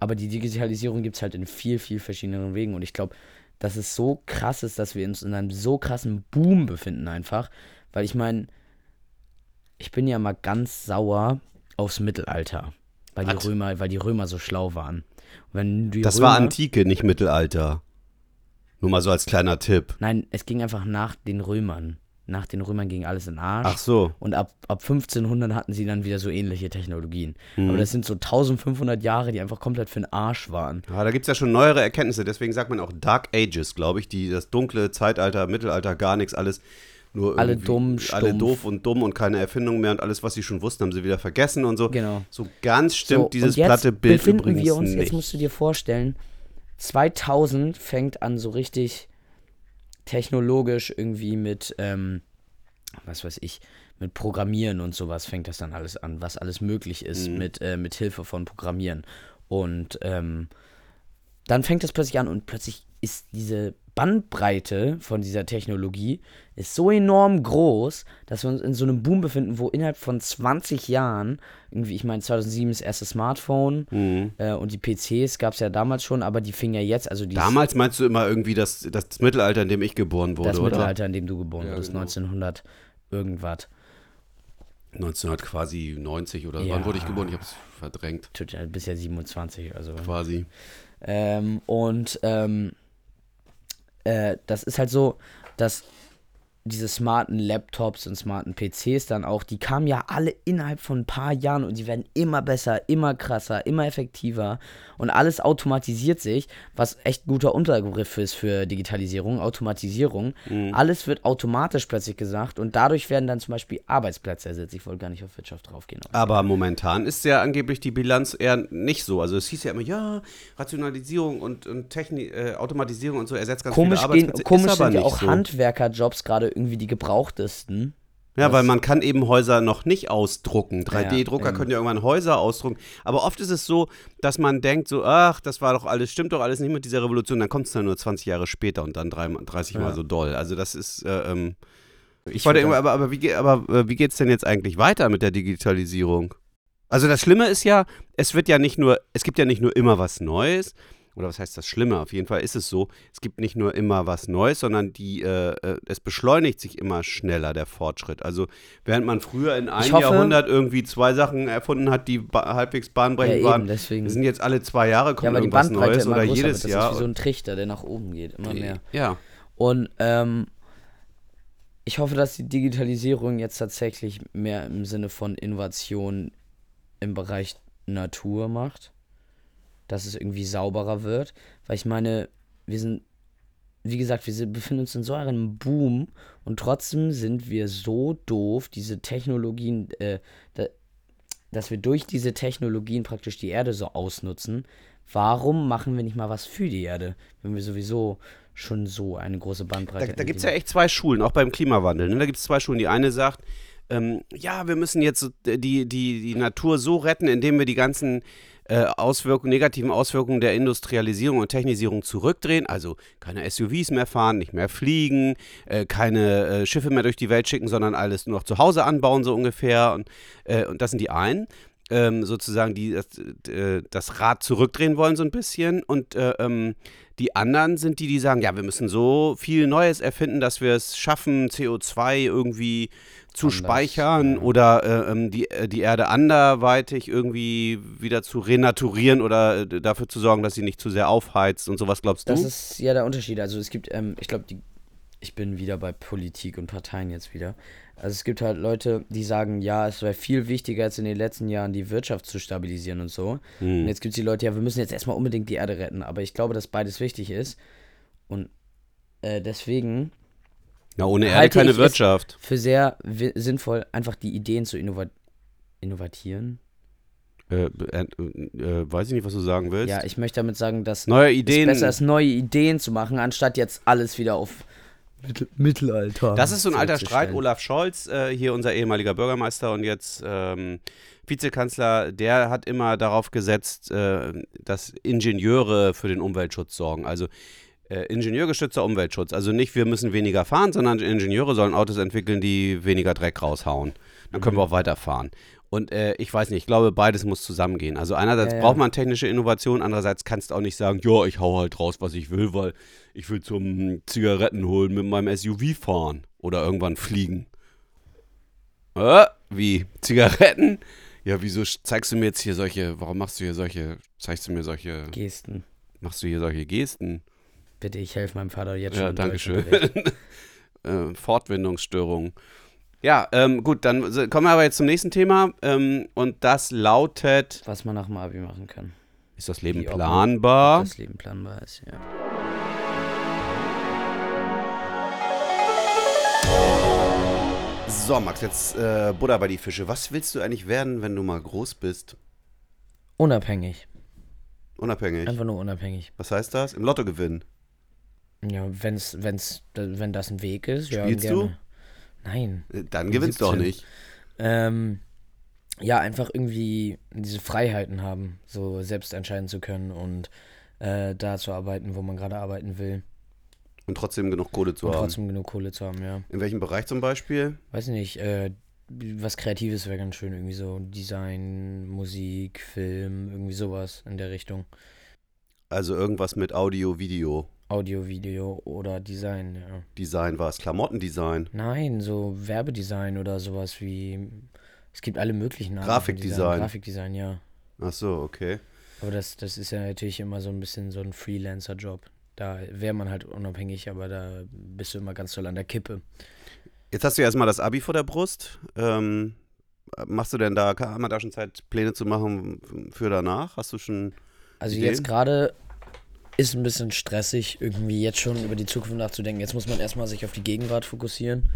Aber die Digitalisierung gibt es halt in viel, viel verschiedenen Wegen. Und ich glaube, dass es so krass ist, dass wir uns in einem so krassen Boom befinden einfach. Weil ich meine, ich bin ja mal ganz sauer aufs Mittelalter. Weil die? Römer, weil die Römer so schlau waren. Das Römer, war Antike, nicht Mittelalter. Nur mal so als kleiner Tipp. Nein, es ging einfach nach den Römern. Nach den Römern ging alles in den Arsch. Ach so. Und ab, ab 1500 hatten sie dann wieder so ähnliche Technologien. Mhm. Aber das sind so 1500 Jahre, die einfach komplett für den Arsch waren. Ja, da gibt es ja schon neuere Erkenntnisse. Deswegen sagt man auch Dark Ages, glaube ich. Die, das dunkle Zeitalter, Mittelalter, gar nichts, alles. Nur Alle dumm, Alle stumpf. doof und dumm und keine Erfindung mehr und alles, was sie schon wussten, haben sie wieder vergessen und so. Genau. So ganz stimmt so, dieses platte Bild befinden übrigens wir uns, nicht. jetzt musst du dir vorstellen, 2000 fängt an so richtig technologisch irgendwie mit, ähm, was weiß ich, mit Programmieren und sowas fängt das dann alles an, was alles möglich ist Mhm. mit, äh, mit Hilfe von Programmieren. Und ähm, dann fängt das plötzlich an und plötzlich ist diese Bandbreite von dieser Technologie ist so enorm groß, dass wir uns in so einem Boom befinden, wo innerhalb von 20 Jahren, irgendwie, ich meine 2007 das erste Smartphone Mhm. äh, und die PCs gab es ja damals schon, aber die fingen ja jetzt, also die Damals meinst du immer irgendwie das, das Mittelalter, in dem ich geboren wurde, das oder? Mittelalter, in dem du geboren Ja, wurdest, genau. 1900 irgendwas. 1900 quasi 90 oder Ja. wann wurde ich geboren? Ich hab's verdrängt. Tut ja bis ja 27, also. Quasi. Ähm, und ähm, äh, das ist halt so, dass diese smarten Laptops und smarten PCs dann auch, die kamen ja alle innerhalb von ein paar Jahren und die werden immer besser, immer krasser, immer effektiver und alles automatisiert sich, was echt guter Unterbegriff ist für Digitalisierung, Automatisierung. Alles wird automatisch plötzlich gesagt und dadurch werden dann zum Beispiel Arbeitsplätze ersetzt. Ich wollte gar nicht auf Wirtschaft draufgehen. Aber momentan ist ja angeblich die Bilanz eher nicht so. Also es hieß ja immer, ja, Rationalisierung und, und Technik, äh, Automatisierung und so ersetzt ganz Komisch, viele gehen, Arbeitsplätze. komisch ist aber sind ja auch so. Handwerkerjobs gerade irgendwie die gebrauchtesten. Ja, weil man kann eben Häuser noch nicht ausdrucken. 3D-Drucker eben. können ja irgendwann Häuser ausdrucken. Aber oft ist es so, dass man denkt so, ach, das war doch alles, stimmt doch alles nicht mit dieser Revolution. Dann kommt es dann nur 20 Jahre später und dann drei, 30 Mal Ja. so doll. Also das ist, äh, ähm, ich, Ich wollte immer, aber, aber wie, aber äh, wie geht es denn jetzt eigentlich weiter mit der Digitalisierung? Also das Schlimme ist ja, es wird ja nicht nur, es gibt ja nicht nur immer was Neues, oder was heißt das Schlimme? Auf jeden Fall ist es so, es gibt nicht nur immer was Neues, sondern die, äh, äh, es beschleunigt sich immer schneller, der Fortschritt. Also während man früher in einem hoffe- Jahrhundert irgendwie zwei Sachen erfunden hat, die ba halbwegs Ja, bahnbrechend eben, waren, deswegen. sind jetzt alle zwei Jahre Ja, kommt die irgendwas Neues oder größer jedes. Das Jahr. ist wie so ein Trichter, der nach oben geht, immer mehr. ja. Und ähm, ich hoffe, dass die Digitalisierung jetzt tatsächlich mehr im Sinne von Innovation im Bereich Natur macht. Dass es irgendwie sauberer wird. Weil ich meine, wir sind, wie gesagt, wir sind, befinden uns in so einem Boom und trotzdem sind wir so doof, diese Technologien, äh, da, dass wir durch diese Technologien praktisch die Erde so ausnutzen. Warum machen wir nicht mal was für die Erde, wenn wir sowieso schon so eine große Bandbreite Da, da gibt es ja echt zwei Schulen, auch beim Klimawandel. Ne? Da gibt es zwei Schulen. Die eine sagt, ähm, ja, wir müssen jetzt die, die, die Natur so retten, indem wir die ganzen äh, negativen Auswirkungen der Industrialisierung und Technisierung zurückdrehen. Also keine SUVs mehr fahren, nicht mehr fliegen, äh, keine äh, Schiffe mehr durch die Welt schicken, sondern alles nur noch zu Hause anbauen, so ungefähr. Und, äh, und das sind die einen. Ähm, sozusagen, die das, äh, das Rad zurückdrehen wollen, so ein bisschen. Und äh, ähm, die anderen sind die, die sagen, ja, wir müssen so viel Neues erfinden, dass wir es schaffen, CO2 irgendwie zu Anders, speichern ja. oder äh, ähm, die, äh, die Erde anderweitig irgendwie wieder zu renaturieren oder dafür zu sorgen, dass sie nicht zu sehr aufheizt und sowas, glaubst du? Das ist ja der Unterschied. Also es gibt, ähm, ich glaube, ich bin wieder bei Politik und Parteien jetzt wieder. Also es gibt halt Leute, die sagen, ja, es wäre viel wichtiger als in den letzten Jahren die Wirtschaft zu stabilisieren und so. Hm. Und jetzt gibt es die Leute, ja, wir müssen jetzt erstmal unbedingt die Erde retten. Aber ich glaube, dass beides wichtig ist. Und äh, deswegen Na, ohne Erde keine es- Wirtschaft. für sehr sinnvoll, einfach die Ideen zu innova innovatieren. Äh, äh, äh, weiß ich nicht, was du sagen willst. Ja, ich möchte damit sagen, dass Neue es Ideen. besser ist, neue Ideen zu machen, anstatt jetzt alles wieder auf Mittel Mittelalter. Das ist so ein alter Streit. Olaf Scholz, äh, hier unser ehemaliger Bürgermeister und jetzt ähm, Vizekanzler, der hat immer darauf gesetzt, äh, dass Ingenieure für den Umweltschutz sorgen. Also äh, ingenieurgestützter Umweltschutz. Also nicht, wir müssen weniger fahren, sondern Ingenieure sollen Autos entwickeln, die weniger Dreck raushauen. Dann können wir auch weiterfahren. Und äh, ich weiß nicht, ich glaube, beides muss zusammengehen. Also einerseits Ja, ja. braucht man technische Innovation, andererseits kannst du auch nicht sagen, ja, ich hau halt raus, was ich will, weil ich will zum Zigaretten holen mit meinem SUV fahren oder irgendwann fliegen. Äh, wie? Zigaretten? Ja, wieso zeigst du mir jetzt hier solche, warum machst du hier solche, zeigst du mir solche, Gesten. machst du hier solche Gesten? Bitte, ich helfe meinem Vater jetzt schon. Ja, danke schön. Äh, Fortwindungsstörungen. Ja, ähm, gut, dann kommen wir aber jetzt zum nächsten Thema. Ähm, und das lautet: Was man nach dem Abi machen kann. Ist das Leben Wie ob- planbar? Ob das Leben planbar ist, ja. So, Max, jetzt äh, Butter bei die Fische. Was willst du eigentlich werden, wenn du mal groß bist? Unabhängig. Unabhängig. Einfach nur unabhängig. Was heißt das? Im Lotto gewinnen. Ja, wenn's, wenn's, wenn das ein Weg ist, ja, Spielst gerne. du? Nein. Äh, Dann gewinnst du doch 17. nicht. Ähm, ja, einfach irgendwie diese Freiheiten haben, so selbst entscheiden zu können und äh, da zu arbeiten, wo man gerade arbeiten will. Und trotzdem genug Kohle zu und haben. trotzdem genug Kohle zu haben, ja. In welchem Bereich zum Beispiel? Weiß nicht, äh, was Kreatives wäre ganz schön, irgendwie so Design, Musik, Film, irgendwie sowas in der Richtung. Also irgendwas mit Audio, Video. Audio, Video oder Design, ja. Design war es. Klamottendesign. Nein, so Werbedesign oder sowas wie. Es gibt alle möglichen Arten Grafikdesign. Design. Grafikdesign, ja. Ach so, okay. Aber das, das ist ja natürlich immer so ein bisschen so ein Freelancer-Job. Da wäre man halt unabhängig, aber da bist du immer ganz doll an der Kippe. Jetzt hast du ja erstmal das Abi vor der Brust. Ähm, machst du denn da, kann man da schon Zeit, Pläne zu machen für danach? Hast du schon. Also Ideen? jetzt gerade ist ein bisschen stressig, irgendwie jetzt schon über die Zukunft nachzudenken. Jetzt muss man erstmal sich auf die Gegenwart fokussieren.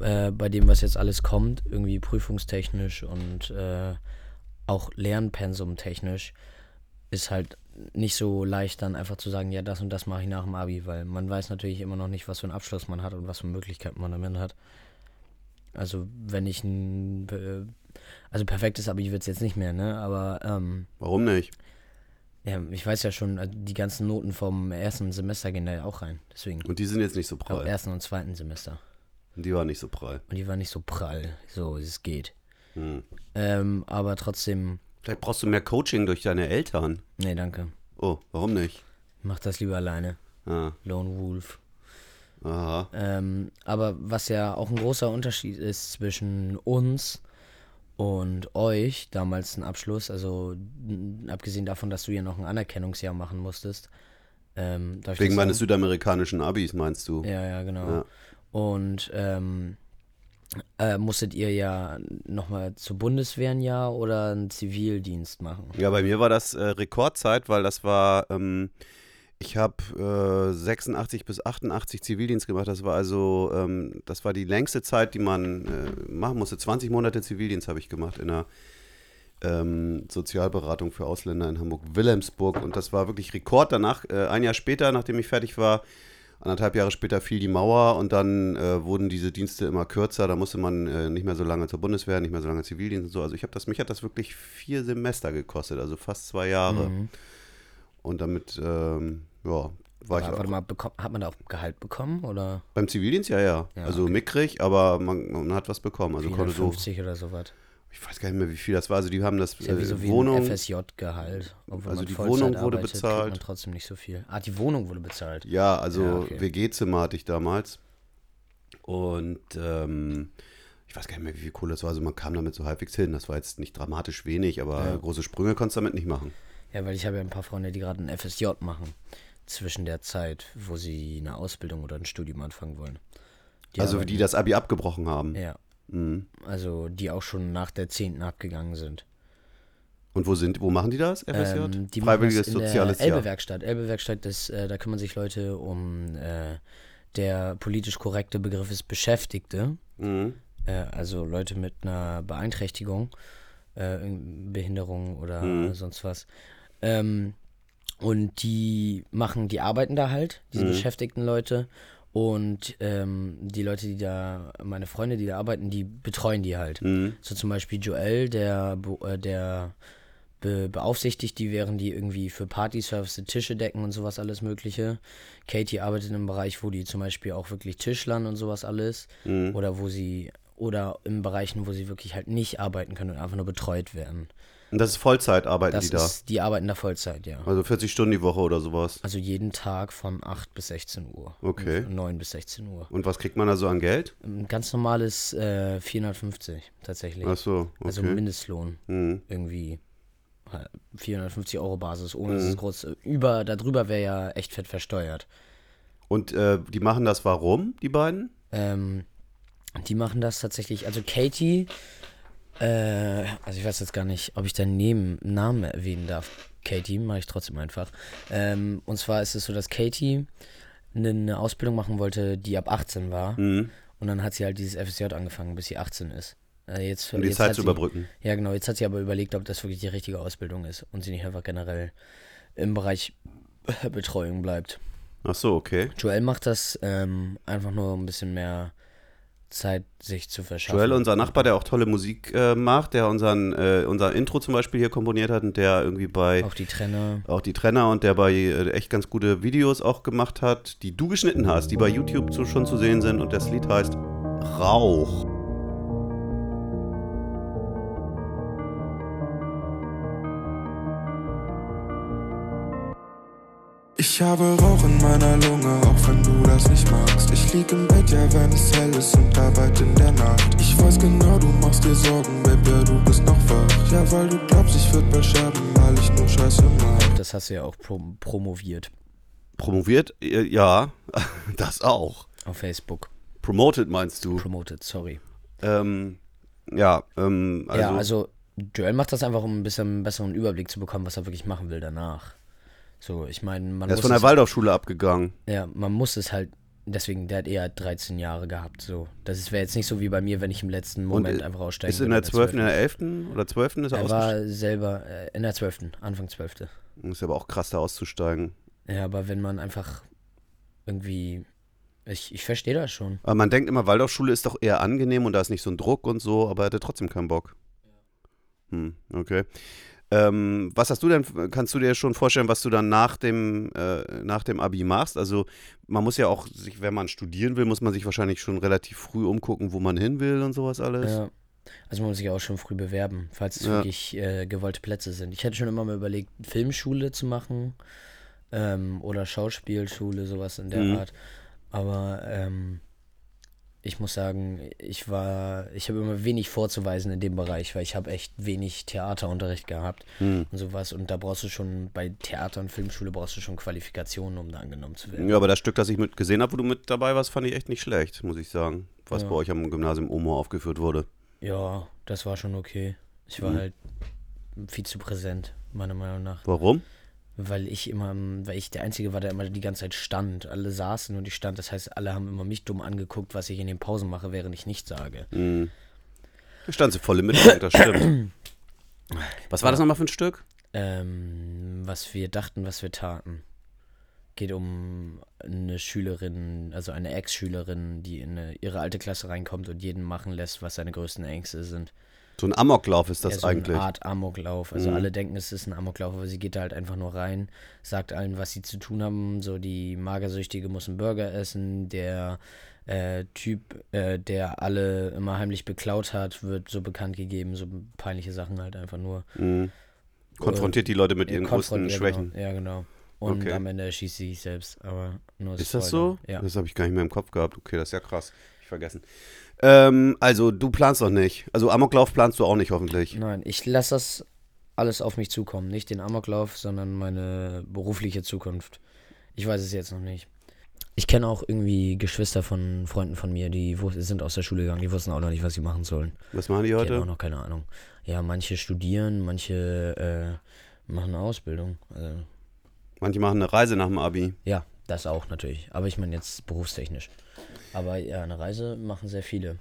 Äh, bei dem, was jetzt alles kommt, irgendwie prüfungstechnisch und äh, auch Lernpensumtechnisch, ist halt nicht so leicht dann einfach zu sagen, ja, das und das mache ich nach dem Abi, weil man weiß natürlich immer noch nicht, was für einen Abschluss man hat und was für Möglichkeiten man damit hat. Also wenn ich ein, äh, also perfektes Abi wird es jetzt nicht mehr, ne? Aber ähm, Warum nicht? ja, ich weiß ja schon, äh, die ganzen Noten vom ersten Semester gehen da ja auch rein. Deswegen. Und die sind jetzt nicht so prall. ersten und zweiten Semester. Und die waren nicht so prall. Und die waren nicht so prall, so wie es geht. Hm. Ähm, aber trotzdem, Vielleicht brauchst du mehr Coaching durch deine Eltern. nee, danke. Oh, warum nicht? Mach das lieber alleine. Ah, Lone Wolf. aha. Ähm, aber was ja auch ein großer Unterschied ist zwischen uns und euch, damals ein Abschluss, also abgesehen davon, dass du ja noch ein Anerkennungsjahr machen musstest. Ähm, Wegen meines südamerikanischen Abis, meinst du? Ja, ja, genau. Ja. Und ähm, äh, musstet ihr ja nochmal zur Bundeswehr ein Jahr oder einen Zivildienst machen? Ja, bei mir war das äh, Rekordzeit, weil das war, ähm, ich habe äh, 86 bis 88 Zivildienst gemacht. Das war also, ähm, das war die längste Zeit, die man äh, machen musste. 20 Monate Zivildienst habe ich gemacht in der ähm, Sozialberatung für Ausländer in Hamburg-Wilhelmsburg. Und das war wirklich Rekord. Danach, äh, ein Jahr später, nachdem ich fertig war, anderthalb Jahre später fiel die Mauer und dann äh, wurden diese Dienste immer kürzer. Da musste man äh, nicht mehr so lange zur Bundeswehr, nicht mehr so lange Zivildienst und so. Also ich habe das, mich hat das wirklich vier Semester gekostet, also fast zwei Jahre. Mhm. Und damit, ähm, ja, war ich Aber, auch. warte mal, bekomm, hat man da auch Gehalt bekommen oder Beim Zivildienst, ja, ja. Ja, also mickrig, aber man, man hat was bekommen. Also konnte so, 450 oder sowas? Ich weiß gar nicht mehr, wie viel das war. Also die haben das Ist ja wie äh, so wie Wohnung. FSJ-Gehalt. Obwohl Also die Vollzeit Wohnung wurde arbeitet, bezahlt. man trotzdem nicht so viel. Ah, die Wohnung wurde bezahlt. Ja, also Ja, okay. WG-Zimmer hatte ich damals. Und ähm, ich weiß gar nicht mehr, wie viel Kohle das war. Also man kam damit so halbwegs hin. Das war jetzt nicht dramatisch wenig, aber Ja. große Sprünge konntest du damit nicht machen. Ja, weil ich habe ja ein paar Freunde, die gerade ein FSJ machen. Zwischen der Zeit, wo sie eine Ausbildung oder ein Studium anfangen wollen. Die also arbeiten- die das Abi abgebrochen haben. Ja, Mhm. also die auch schon nach der 10. abgegangen sind. Und wo sind, wo machen die das? FSJ? Ähm, die machen Freiwilliges das in soziales der. Elbe-Werkstatt. Elbe-Werkstatt, ist, äh, da kümmern sich Leute um, äh, der politisch korrekte Begriff ist Beschäftigte. Mhm. Äh, also Leute mit einer Beeinträchtigung, äh, Behinderung oder Mhm. sonst was. Ähm, und die machen, die arbeiten da halt, diese Mhm. beschäftigten Leute. Und ähm, die Leute, die da, meine Freunde, die da arbeiten, die betreuen die halt. Mhm. So zum Beispiel Joel, der, äh, der be beaufsichtigt die, während die irgendwie für Partyservice Tische decken und sowas alles Mögliche. Katie arbeitet in einem Bereich, wo die zum Beispiel auch wirklich Tischlern und sowas alles. Mhm. Oder wo sie, oder in Bereichen, wo sie wirklich halt nicht arbeiten können und einfach nur betreut werden. Und das ist Vollzeit, arbeiten Das die da. ist, die arbeiten da Vollzeit, ja. Also 40 Stunden die Woche oder sowas. Also jeden Tag von 8 bis 16 Uhr. Okay. Von 9 bis 16 Uhr. Und was kriegt man da so an Geld? Ein ganz normales äh, 450 tatsächlich. Ach so, okay. Also Mindestlohn. Mhm. irgendwie halt 450 Euro Basis, ohne Mhm. dass es groß über, darüber wäre ja echt fett versteuert. Und äh, die machen das warum, die beiden? Ähm, die machen das tatsächlich, also Katie, äh, also ich weiß jetzt gar nicht, ob ich deinen Neben, Namen erwähnen darf. Katie, mache ich trotzdem einfach. Ähm, und zwar ist es so, dass Katie eine, eine Ausbildung machen wollte, die ab 18 war. Mhm. Und dann hat sie halt dieses FSJ angefangen, bis sie 18 ist. Äh, jetzt, Um die jetzt Zeit hat zu sie, überbrücken. Ja, genau. Jetzt hat sie aber überlegt, ob das wirklich die richtige Ausbildung ist und sie nicht einfach generell im Bereich Betreuung bleibt. Ach so, okay. Joel macht das ähm, einfach nur ein bisschen mehr Zeit sich zu verschaffen. Joel, unser Nachbar, der auch tolle Musik äh, macht, der unseren, äh, unser Intro zum Beispiel hier komponiert hat und der irgendwie bei Auch die Trenner. auch die Trenner und der bei äh, echt ganz gute Videos auch gemacht hat, die du geschnitten hast, die bei YouTube zu, schon zu sehen sind und das Lied heißt Rauch. Ich habe Rauch in meiner Lunge, auch wenn du das nicht magst. Ich lieg im Bett, ja, wenn es hell ist und arbeite in der Nacht. Ich weiß genau, du machst dir Sorgen, Baby, ja, du bist noch wach. Ja, weil du glaubst, ich würd bald sterben, weil ich nur Scheiße mach. Das hast du ja auch prom promoviert Promoviert? Ja, das auch. auf Facebook. Promoted meinst du? Promoted, sorry. Ähm, ja, ähm, also, ja, also Joel macht das einfach, um ein bisschen einen besseren Überblick zu bekommen, was er wirklich machen will danach. So, ich meine, man er ist von der Waldorfschule abgegangen. ja, man muss es halt, deswegen, der hat eher 13 Jahre gehabt, so. Das wäre jetzt nicht so wie bei mir, wenn ich im letzten Moment i- einfach aussteigen Ist in der 12., in der 11. oder 12. ist er, Er war selber äh, in der 12., Anfang 12. Ist aber auch krass, da auszusteigen. Ja, aber wenn man einfach irgendwie, ich, ich verstehe das schon. Aber man denkt immer, Waldorfschule ist doch eher angenehm und da ist nicht so ein Druck und so, aber er hatte trotzdem keinen Bock. Hm, okay. Ähm, was hast du denn, kannst du dir schon vorstellen, was du dann nach dem, äh, nach dem Abi machst? Also man muss ja auch, sich, wenn man studieren will, muss man sich wahrscheinlich schon relativ früh umgucken, wo man hin will und sowas alles. Ja. Also man muss sich auch schon früh bewerben, falls es Ja. wirklich äh, gewollte Plätze sind. Ich hätte schon immer mal überlegt, Filmschule zu machen ähm, oder Schauspielschule, sowas in der Mhm. Art. Aber ähm, ich muss sagen, ich war, ich habe immer wenig vorzuweisen in dem Bereich, weil ich habe echt wenig Theaterunterricht gehabt Hm. und sowas. Und da brauchst du schon, bei Theater und Filmschule brauchst du schon Qualifikationen, um da angenommen zu werden. Ja, aber das Stück, das ich mit gesehen habe, wo du mit dabei warst, fand ich echt nicht schlecht, muss ich sagen. Was Ja. bei euch am Gymnasium Omo aufgeführt wurde. Ja, das war schon okay. Ich war Mhm. halt viel zu präsent, meiner Meinung nach. Warum? Weil ich immer, weil ich der Einzige war, der immer die ganze Zeit stand. Alle saßen und ich stand. Das heißt, alle haben immer mich dumm angeguckt, was ich in den Pausen mache, während ich nichts sage. Hm. Da stand sie voll im Mittelpunkt, das stimmt. Was war das nochmal für ein Stück? Ähm, was wir dachten, was wir taten. Geht um eine Schülerin, also eine Ex-Schülerin, die in eine, ihre alte Klasse reinkommt und jeden machen lässt, was seine größten Ängste sind. So ein Amoklauf ist das ja, so eigentlich. eine Art Amoklauf. Also Mhm. alle denken, es ist ein Amoklauf, aber sie geht da halt einfach nur rein, sagt allen, was sie zu tun haben. So die Magersüchtige muss einen Burger essen, der äh, Typ, äh, der alle immer heimlich beklaut hat, wird so bekannt gegeben, so peinliche Sachen halt einfach nur. Mhm. Konfrontiert die Leute mit ihren Äh, größten konfront- ja, Schwächen. Genau, ja, genau. Und Okay. am Ende erschießt sie sich selbst, aber nur Ist das so? Ja. Das habe ich gar nicht mehr im Kopf gehabt. Okay, das ist ja krass. Ich vergessen. Ähm, also, du planst doch nicht. Also, Amoklauf planst du auch nicht, hoffentlich. Nein, ich lasse das alles auf mich zukommen. Nicht den Amoklauf, sondern meine berufliche Zukunft. Ich weiß es jetzt noch nicht. Ich kenne auch irgendwie Geschwister von Freunden von mir, die sind aus der Schule gegangen, die wussten auch noch nicht, was sie machen sollen. Was machen die Die hatten auch heute? noch keine Ahnung. Ja, manche studieren, manche äh, machen eine Ausbildung. Also, Manche machen eine Reise nach dem Abi. ja, das auch natürlich. Aber ich meine jetzt berufstechnisch. Aber ja, eine Reise machen sehr viele.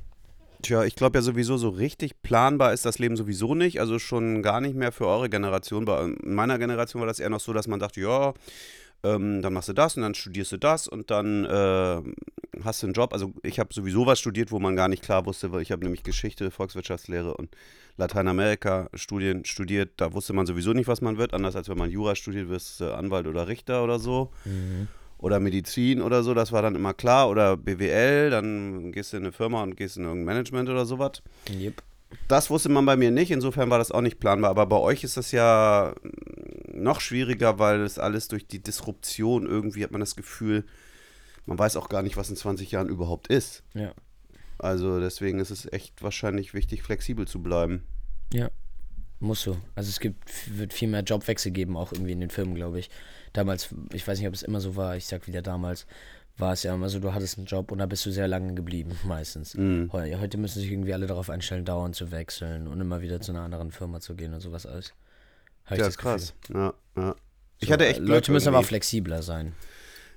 Tja, ich glaube ja sowieso, so richtig planbar ist das Leben sowieso nicht. Also schon gar nicht mehr für eure Generation. Bei in meiner Generation war das eher noch so, dass man dachte, ja, ähm, dann machst du das und dann studierst du das und dann äh, hast du einen Job. Also ich habe sowieso was studiert, wo man gar nicht klar wusste, weil ich habe nämlich Geschichte, Volkswirtschaftslehre und Lateinamerika-Studien studiert. Da wusste man sowieso nicht, was man wird. Anders als wenn man Jura studiert, wirst du Anwalt oder Richter oder so. Oder Medizin oder so, das war dann immer klar. Oder BWL, dann gehst du in eine Firma und gehst in irgendein Management oder sowas. Yep. Das wusste man bei mir nicht, insofern war das auch nicht planbar. Aber bei euch ist das ja noch schwieriger, weil es alles durch die Disruption irgendwie hat man das Gefühl, man weiß auch gar nicht, was in 20 Jahren überhaupt ist. Ja. Also deswegen ist es echt wahrscheinlich wichtig, flexibel zu bleiben. Ja, muss so. Also es gibt, wird viel mehr Jobwechsel geben, auch irgendwie in den Firmen, glaube ich. Damals, ich weiß nicht, ob es immer so war, ich sag wieder damals, war es ja immer so, du hattest einen Job und da bist du sehr lange geblieben, meistens. Heu- Heute müssen sich irgendwie alle darauf einstellen, dauernd zu wechseln und immer wieder zu einer anderen Firma zu gehen und sowas alles. Hab Ja, das ist krass. Ja, ja. Ich hatte echt äh, Glück Leute müssen aber irgendwie. flexibler sein.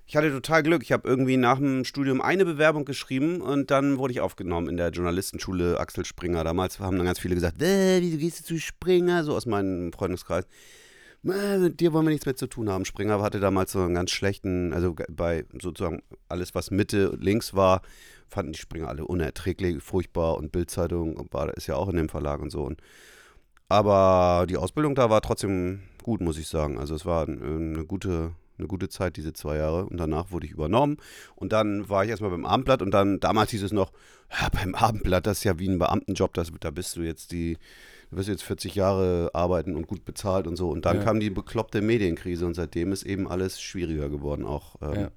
Ich hatte total Glück. Ich habe irgendwie nach dem Studium eine Bewerbung geschrieben und dann wurde ich aufgenommen in der Journalistenschule Axel Springer. Damals haben dann ganz viele gesagt, äh, wieso gehst du zu Springer? So aus meinem Freundeskreis. Äh, mit dir wollen wir nichts mehr zu tun haben. Springer hatte damals so einen ganz schlechten, also bei sozusagen alles, was Mitte, links war, fanden die Springer alle unerträglich, furchtbar und Bildzeitung ist ja auch in dem Verlag und so. Und, aber die Ausbildung da war trotzdem gut, muss ich sagen. Also es war eine gute, eine gute Zeit, diese zwei Jahre. Und danach wurde ich übernommen. Und dann war ich erstmal beim Abendblatt und dann, damals hieß es noch, ja, beim Abendblatt, das ist ja wie ein Beamtenjob, das, da bist du jetzt die, du wirst jetzt 40 Jahre arbeiten und gut bezahlt und so. Und dann Ja. kam die bekloppte Medienkrise und seitdem ist eben alles schwieriger geworden auch. Ähm, Ja.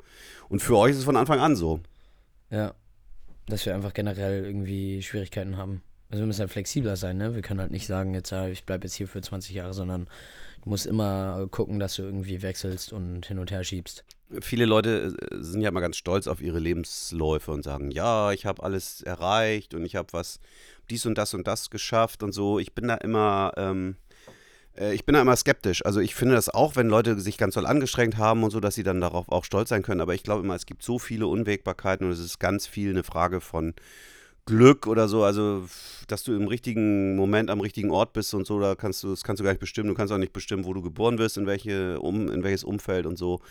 Und für euch ist es von Anfang an so. Ja. Dass wir einfach generell irgendwie Schwierigkeiten haben. Also wir müssen halt flexibler sein, ne? Wir können halt nicht sagen, jetzt ja, ich bleibe jetzt hier für 20 Jahre, sondern du musst immer gucken, dass du irgendwie wechselst und hin und her schiebst. Viele Leute äh, sind ja immer ganz stolz auf ihre Lebensläufe und sagen, ja, ich habe alles erreicht und ich habe was, dies und das und das geschafft und so. Ich bin da immer, ähm, äh, ich bin da immer skeptisch. Also ich finde das auch, wenn Leute sich ganz doll angestrengt haben und so, dass sie dann darauf auch stolz sein können. Aber ich glaube immer, es gibt so viele Unwägbarkeiten und es ist ganz viel eine Frage von Glück oder so, also dass du im richtigen Moment am richtigen Ort bist und so, da kannst du, das kannst du gar nicht bestimmen. Du kannst auch nicht bestimmen, wo du geboren wirst, in welche, um, in welches Umfeld und so.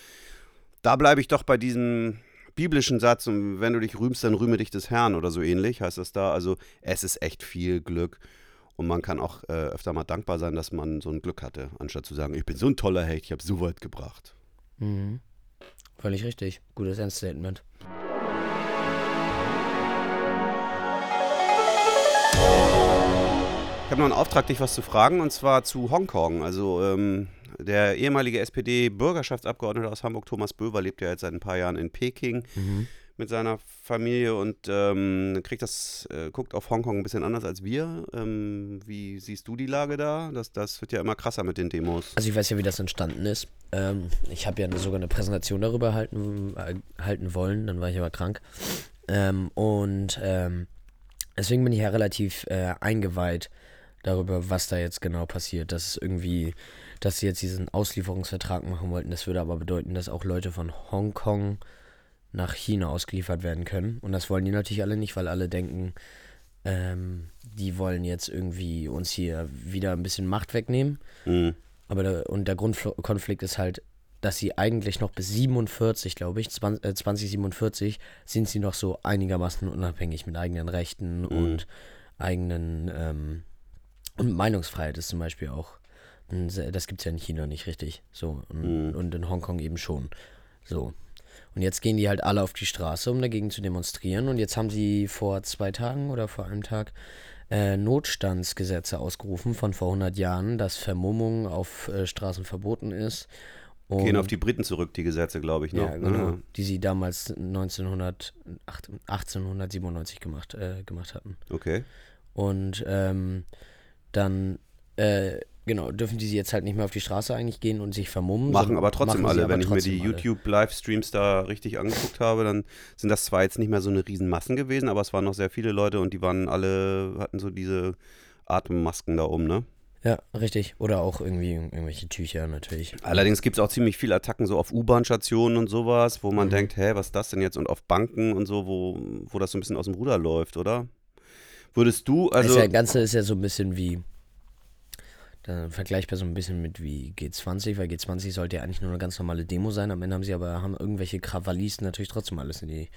Da bleibe ich doch bei diesem biblischen Satz, und wenn du dich rühmst, dann rühme dich des Herrn oder so ähnlich, heißt das da. Also es ist echt viel Glück. Und man kann auch äh, öfter mal dankbar sein, dass man so ein Glück hatte, anstatt zu sagen, ich bin so ein toller Hecht, ich habe so weit gebracht. Mhm. Völlig richtig. Gutes Endstatement. Ich habe noch einen Auftrag, dich was zu fragen, und zwar zu Hongkong. Also ähm, der ehemalige SPD-Bürgerschaftsabgeordnete aus Hamburg, Thomas Böver, lebt ja jetzt seit ein paar Jahren in Peking mit seiner Familie und ähm, kriegt das, äh, guckt auf Hongkong ein bisschen anders als wir. Ähm, wie siehst du die Lage da? Das, das wird ja immer krasser mit den Demos. Also ich weiß ja, wie das entstanden ist. Ähm, ich habe ja eine, sogar eine Präsentation darüber halten, äh, halten wollen, dann war ich aber krank. Ähm, und ähm, deswegen bin ich ja relativ äh, eingeweiht darüber, was da jetzt genau passiert. Das ist irgendwie, dass sie jetzt diesen Auslieferungsvertrag machen wollten. Das würde aber bedeuten, dass auch Leute von Hongkong nach China ausgeliefert werden können. Und das wollen die natürlich alle nicht, weil alle denken, ähm, die wollen jetzt irgendwie uns hier wieder ein bisschen Macht wegnehmen. Mhm. Aber der, und der Grundkonflikt ist halt, dass sie eigentlich noch bis 47, glaube ich, 20, äh, 2047, sind sie noch so einigermaßen unabhängig mit eigenen Rechten und eigenen ähm, und Meinungsfreiheit ist zum Beispiel auch. Das gibt es ja in China nicht richtig. So. Und, und in Hongkong eben schon. So. Und jetzt gehen die halt alle auf die Straße, um dagegen zu demonstrieren. Und jetzt haben sie vor zwei Tagen oder vor einem Tag äh, Notstandsgesetze ausgerufen von vor 100 Jahren, dass Vermummung auf äh, Straßen verboten ist. Und, Gehen auf die Briten zurück, die Gesetze, glaube ich, noch. ja, genau, ne? die sie damals 1900, 1897 gemacht, äh, gemacht hatten. Okay. Und ähm, dann, äh, genau, dürfen die jetzt halt nicht mehr auf die Straße eigentlich gehen und sich vermummen. Machen aber trotzdem machen alle. aber Wenn ich mir die trotzdem. YouTube-Livestreams da richtig angeguckt habe, dann sind das zwar jetzt nicht mehr so eine riesen Massen gewesen, aber es waren noch sehr viele Leute und die waren alle, hatten so diese Atemmasken da oben, ne? Ja, richtig. Oder auch irgendwie irgendwelche Tücher natürlich. Allerdings gibt es auch ziemlich viele Attacken so auf U-Bahn-Stationen und sowas, wo Mhm. man denkt, hä, was ist das denn jetzt? Und auf Banken und so, wo, wo das so ein bisschen aus dem Ruder läuft, oder? Würdest du, Also, das Ganze ist ja so ein bisschen wie, vergleichbar so ein bisschen mit wie G20, weil G20 sollte ja eigentlich nur eine ganz normale Demo sein. Am Ende haben sie aber, haben irgendwelche Krawallisten natürlich trotzdem alles in die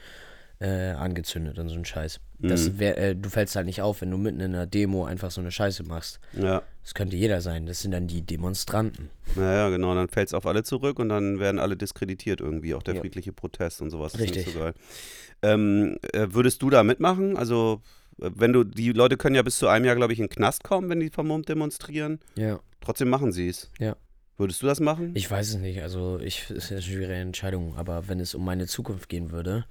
äh, angezündet und so ein Scheiß. Das wär, äh, du fällst halt nicht auf, wenn du mitten in einer Demo einfach so eine Scheiße machst. Ja, Das könnte jeder sein. Das sind dann die Demonstranten. naja, genau, dann fällt es auf alle zurück und dann werden alle diskreditiert irgendwie, auch der Ja. friedliche Protest und sowas. Das Richtig. Ist nicht so geil. Ähm, äh, würdest du da mitmachen? Also, wenn du, die Leute können ja bis zu einem Jahr, glaube ich, in den Knast kommen, wenn die vermummt demonstrieren. Ja. Trotzdem machen sie es. Ja. Würdest du das machen? Ich weiß es nicht. Also, ich, es ist eine schwierige Entscheidung. Aber wenn es um meine Zukunft gehen würde,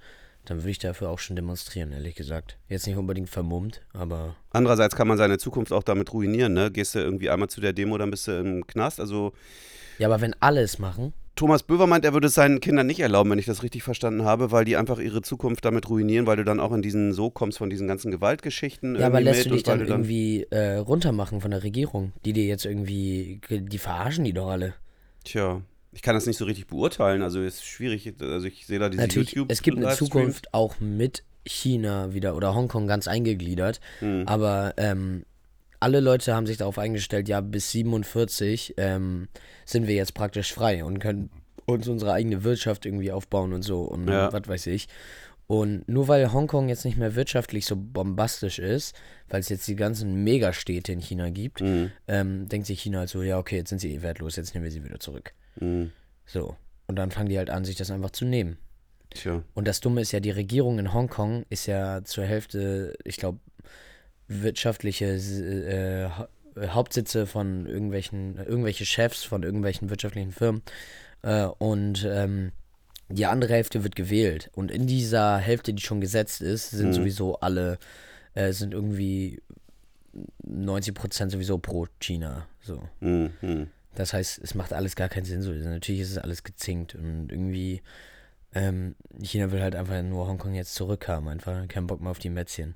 dann würde ich dafür auch schon demonstrieren, ehrlich gesagt. Jetzt nicht unbedingt vermummt, aber Andererseits kann man seine Zukunft auch damit ruinieren, ne? Gehst du irgendwie einmal zu der Demo, dann bist du im Knast. Also, Ja, aber wenn alle es machen, Thomas Böver meint, er würde es seinen Kindern nicht erlauben, wenn ich das richtig verstanden habe, weil die einfach ihre Zukunft damit ruinieren, weil du dann auch in diesen so kommst von diesen ganzen Gewaltgeschichten. ja, aber lässt du dich und weil dann irgendwie äh, runtermachen von der Regierung, die dir jetzt irgendwie, die verarschen die doch alle. Tja, ich kann das nicht so richtig beurteilen. Also ist schwierig. Also ich sehe da diese Natürlich, YouTube. es gibt eine. Zukunft auch mit China wieder oder Hongkong ganz eingegliedert, Hm. aber ähm, alle Leute haben sich darauf eingestellt, ja, bis 47 ähm, sind wir jetzt praktisch frei und können uns unsere eigene Wirtschaft irgendwie aufbauen und so und Ja. was weiß ich. Und nur weil Hongkong jetzt nicht mehr wirtschaftlich so bombastisch ist, weil es jetzt die ganzen Megastädte in China gibt, Mhm. ähm, denkt sich China halt so, ja, okay, jetzt sind sie eh wertlos, jetzt nehmen wir sie wieder zurück. Mhm. So. Und dann fangen die halt an, sich das einfach zu nehmen. Tja. Und das Dumme ist ja, die Regierung in Hongkong ist ja zur Hälfte, ich glaube, wirtschaftliche äh, Ha- Hauptsitze von irgendwelchen, irgendwelche Chefs von irgendwelchen wirtschaftlichen Firmen. Äh, und ähm, die andere Hälfte wird gewählt. Und in dieser Hälfte, die schon gesetzt ist, sind Mhm. sowieso alle, äh, sind irgendwie 90% sowieso pro China. So. Mhm. Mhm. Das heißt, es macht alles gar keinen Sinn so. Natürlich ist es alles gezinkt und irgendwie ähm, China will halt einfach nur Hongkong jetzt zurückhaben, einfach keinen Bock mehr auf die Mätzchen.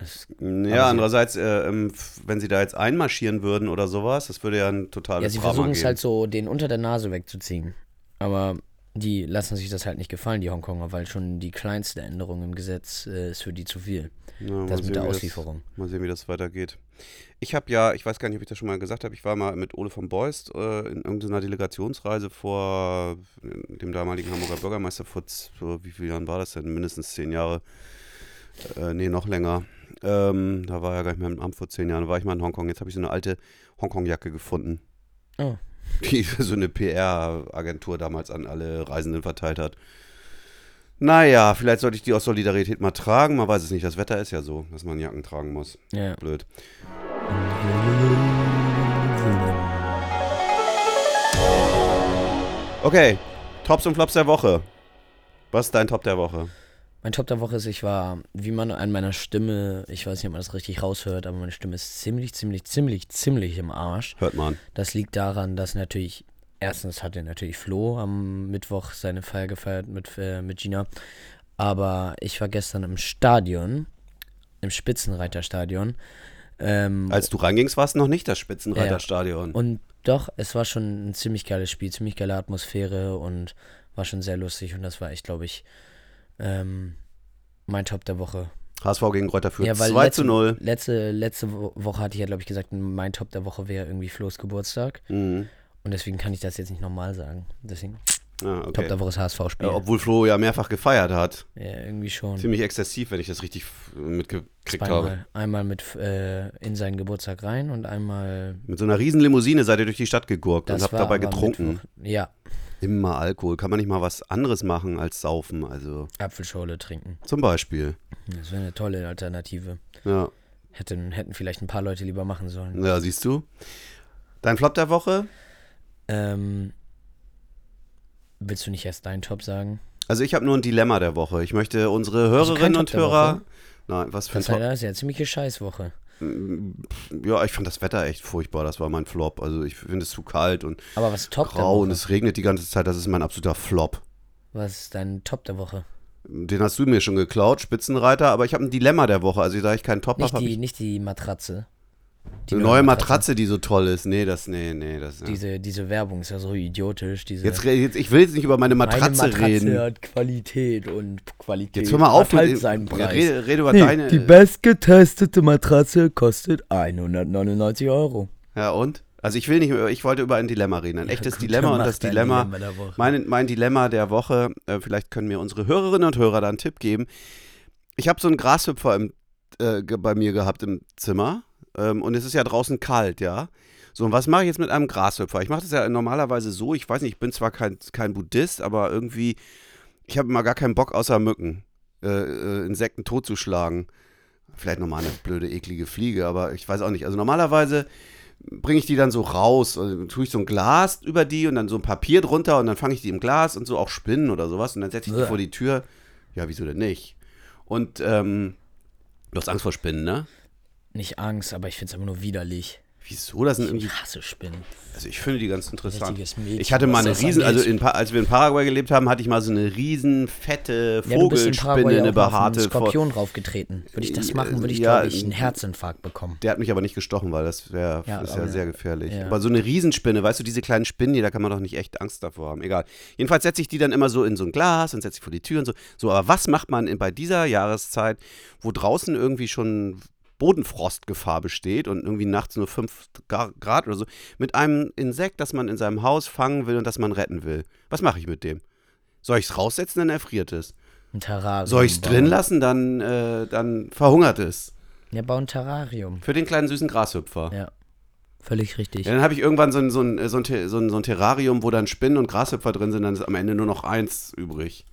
Das, Ja, andererseits, äh, ähm, wenn sie da jetzt einmarschieren würden oder sowas, das würde ja ein totales ja, sie Drama versuchen es geben. halt so, den unter der Nase wegzuziehen. Aber die lassen sich das halt nicht gefallen, die Hongkonger, weil schon die kleinste Änderung im Gesetz äh, ist für die zu viel. Ja, Das mit sehen, der Auslieferung. Mal sehen, wie das weitergeht. Ich habe ja, ich weiß gar nicht, ob ich das schon mal gesagt habe, ich war mal mit Ole von Beust äh, in irgendeiner Delegationsreise vor dem damaligen Hamburger Bürgermeister vor, vor wie vielen Jahren war das denn? Mindestens zehn Jahre. Äh, nee, noch länger. Ähm, da war er gar nicht mehr im Amt vor zehn Jahren. Da war ich mal in Hongkong. Jetzt habe ich so eine alte Hongkong-Jacke gefunden. Oh. Die so eine PR-Agentur damals an alle Reisenden verteilt hat. Naja, vielleicht sollte ich die aus Solidarität mal tragen. Man weiß es nicht. Das Wetter ist ja so, dass man Jacken tragen muss. Ja. Blöd. Okay, Tops und Flops der Woche. Was ist dein Top der Woche? Mein Top der Woche ist, ich war, wie man an meiner Stimme, ich weiß nicht, ob man das richtig raushört, aber meine Stimme ist ziemlich, ziemlich, ziemlich, ziemlich im Arsch. Hört man. Das liegt daran, dass natürlich, erstens hatte natürlich Flo am Mittwoch seine Feier gefeiert mit, äh, mit Gina. Aber ich war gestern im Stadion, im Spitzenreiterstadion. Ähm, Als du reingingst, war es noch nicht das Spitzenreiterstadion. und doch, es war schon ein ziemlich geiles Spiel, ziemlich geile Atmosphäre und war schon sehr lustig. Und das war echt, glaube ich, ähm, mein Top der Woche. HSV gegen Kräuter führt Ja, weil 2 letzte, zu 0. Letzte, letzte Wo- Woche hatte ich ja, glaube ich, gesagt, mein Top der Woche wäre irgendwie Flo's Geburtstag. Mhm. Und deswegen kann ich das jetzt nicht normal sagen. Deswegen, Ah, Top okay. der Woche ist HSV-Spiel. Ja, obwohl Flo ja mehrfach gefeiert hat. Ja, irgendwie schon. Ziemlich exzessiv, wenn ich das richtig mitgekriegt habe. Zweimal. Einmal mit äh, in seinen Geburtstag rein und einmal. Mit so einer riesen Limousine seid ihr durch die Stadt gegurkt und habt dabei getrunken. Mittwoch. Ja, Immer Alkohol. Kann man nicht mal was anderes machen als saufen? Also Apfelschorle trinken. zum Beispiel. Das wäre eine tolle Alternative. Ja, Hätten, hätten vielleicht ein paar Leute lieber machen sollen. ja siehst du. Dein Flop der Woche? Ähm, willst du nicht erst deinen Top sagen? Also ich habe nur ein Dilemma der Woche. Ich möchte unsere Hörerinnen und Hörer. Nein, was für ein Top? das ist ja eine ziemliche Scheißwoche. Ja, ich fand das Wetter echt furchtbar. Das war mein Flop. Also ich finde es zu kalt und Aber was Top grau und es regnet die ganze Zeit. Das ist mein absoluter Flop. Was ist dein Top der Woche? Den hast du mir schon geklaut, Spitzenreiter. Aber ich habe ein Dilemma der Woche. Also da ich keinen Top Nicht habe, habe die, ich nicht die Matratze. Die eine neue Matratze, die so toll ist. Nee, das, nee, nee, das. Ja. Diese, diese Werbung ist ja so idiotisch. Diese Jetzt, jetzt, ich will jetzt nicht über meine Meine Matratze, Matratze reden. hat Qualität und Qualität. Jetzt hör mal auf halt seinen ja, Preis. Rede, rede über Nee, deine. die bestgetestete Matratze kostet 199 Euro. ja und? Also ich will nicht, über- ich wollte über ein Dilemma reden, ein echtes gut, Dilemma und das Dilemma, Dilemma der Woche. mein, mein Dilemma der Woche, äh, vielleicht können mir unsere Hörerinnen und Hörer da einen Tipp geben. Ich habe so einen Grashüpfer im, äh, bei mir gehabt im Zimmer ähm, und es ist ja draußen kalt, ja. So, und was mache ich jetzt mit einem Grashüpfer? Ich mache das ja normalerweise so, ich weiß nicht, ich bin zwar kein, kein Buddhist, aber irgendwie, ich habe immer gar keinen Bock außer Mücken, äh, äh, Insekten totzuschlagen. Vielleicht nochmal eine blöde, eklige Fliege, aber ich weiß auch nicht. Also normalerweise bringe ich die dann so raus, also tue ich so ein Glas über die und dann so ein Papier drunter und dann fange ich die im Glas und so auch Spinnen oder sowas und dann setze ich die Uah. vor die Tür. Ja, wieso denn nicht? Und ähm, du hast Angst vor Spinnen, ne? Nicht Angst, aber ich finde es einfach nur widerlich. Wieso? Das sind irgendwie, Ich hasse Spinnen. also ich finde die ganz interessant. Mädchen, Ich hatte mal eine riesen, also in, als wir in Paraguay gelebt haben, hatte ich mal so eine riesen fette Ja, Vogelspinne, Paraguay eine einen behaarte. Vor- Skorpion raufgetreten. Würde ich das machen, würde ich, Ja, glaube ich, einen Herzinfarkt bekommen. Der hat mich aber nicht gestochen, weil das wär, Ja, ist ja sehr gefährlich. ja. Aber so eine Riesenspinne, weißt du, diese kleinen Spinnen, die, da kann man doch nicht echt Angst davor haben. Egal. Jedenfalls setze ich die dann immer so in so ein Glas und setze sie vor die Tür und so. So, aber was macht man in, bei dieser Jahreszeit, wo draußen irgendwie schon Bodenfrostgefahr besteht und irgendwie nachts nur 5 Grad oder so, mit einem Insekt, das man in seinem Haus fangen will und das man retten will. Was mache ich mit dem? Soll ich es raussetzen, dann erfriert es. Ein Terrarium. Soll ich es drin lassen, dann, äh, dann verhungert es. Ja, bau ein Terrarium. Für den kleinen süßen Grashüpfer. Ja. Völlig richtig. Ja, dann habe ich irgendwann so ein, so, ein, so, ein, so, ein, so ein Terrarium, wo dann Spinnen und Grashüpfer drin sind, dann ist am Ende nur noch eins übrig.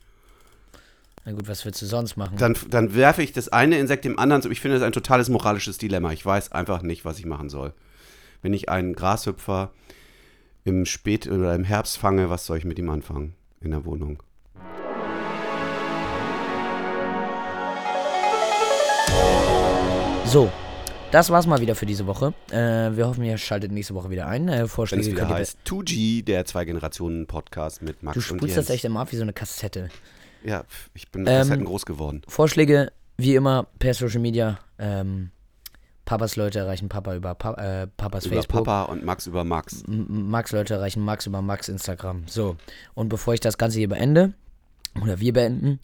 Na gut, was willst du sonst machen? Dann, dann werfe ich das eine Insekt dem anderen zu. Ich finde das ein totales moralisches Dilemma. Ich weiß einfach nicht, was ich machen soll. Wenn ich einen Grashüpfer im Spät- oder im Herbst fange, was soll ich mit ihm anfangen in der Wohnung? So, das war's mal wieder für diese Woche. Äh, wir hoffen, ihr schaltet nächste Woche wieder ein. Äh, Wenn Vorschläge es wieder heißt 2G, der Zwei-Generationen-Podcast mit Max Du und spulst Jens. das echt immer ab wie so eine Kassette. Ja, ich bin Ähm, Kassetten groß geworden. Vorschläge, wie immer, per Social Media. Ähm, Papas Leute erreichen Papa über pa äh, Papas Über Facebook. Papa und Max über Max. M- Max Leute erreichen Max über Max Instagram. So, und bevor ich das Ganze hier beende, oder wir beenden,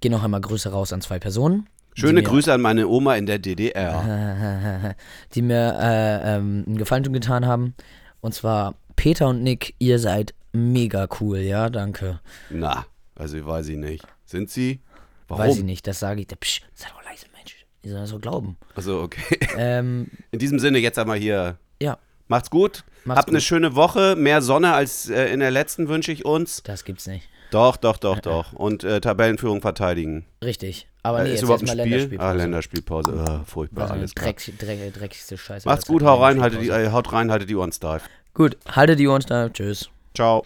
gehen noch einmal Grüße raus an zwei Personen. Schöne Grüße an meine Oma in der DDR. die mir äh, ähm, einen Gefallen getan haben. Und zwar Peter und Nick, ihr seid mega cool, ja, danke. Na, also weiß ich nicht. Sind sie? Warum? Weiß ich nicht, das sage ich. Psch, sei doch leise, Mensch. Die sollen das so glauben. Also, okay. Ähm, In diesem Sinne, jetzt einmal hier. ja, Macht's gut. Macht's Habt eine gut. schöne Woche. Mehr Sonne als äh, in der letzten wünsche ich uns. das gibt's nicht. Doch, doch, doch, doch. Und äh, Tabellenführung verteidigen. Richtig. Aber Äh, nee, ist jetzt überhaupt ein erstmal Spiel? Länderspielpause. Ah, Länderspielpause. Ah, furchtbar, War so eine alles klar. dreck, dreck, dreckigste Scheiße. Macht's gut, Zeit. hau rein, haltet die, äh, haut rein, haltet die Ohren steif. Gut, haltet die Ohren steif. Tschüss. Ciao.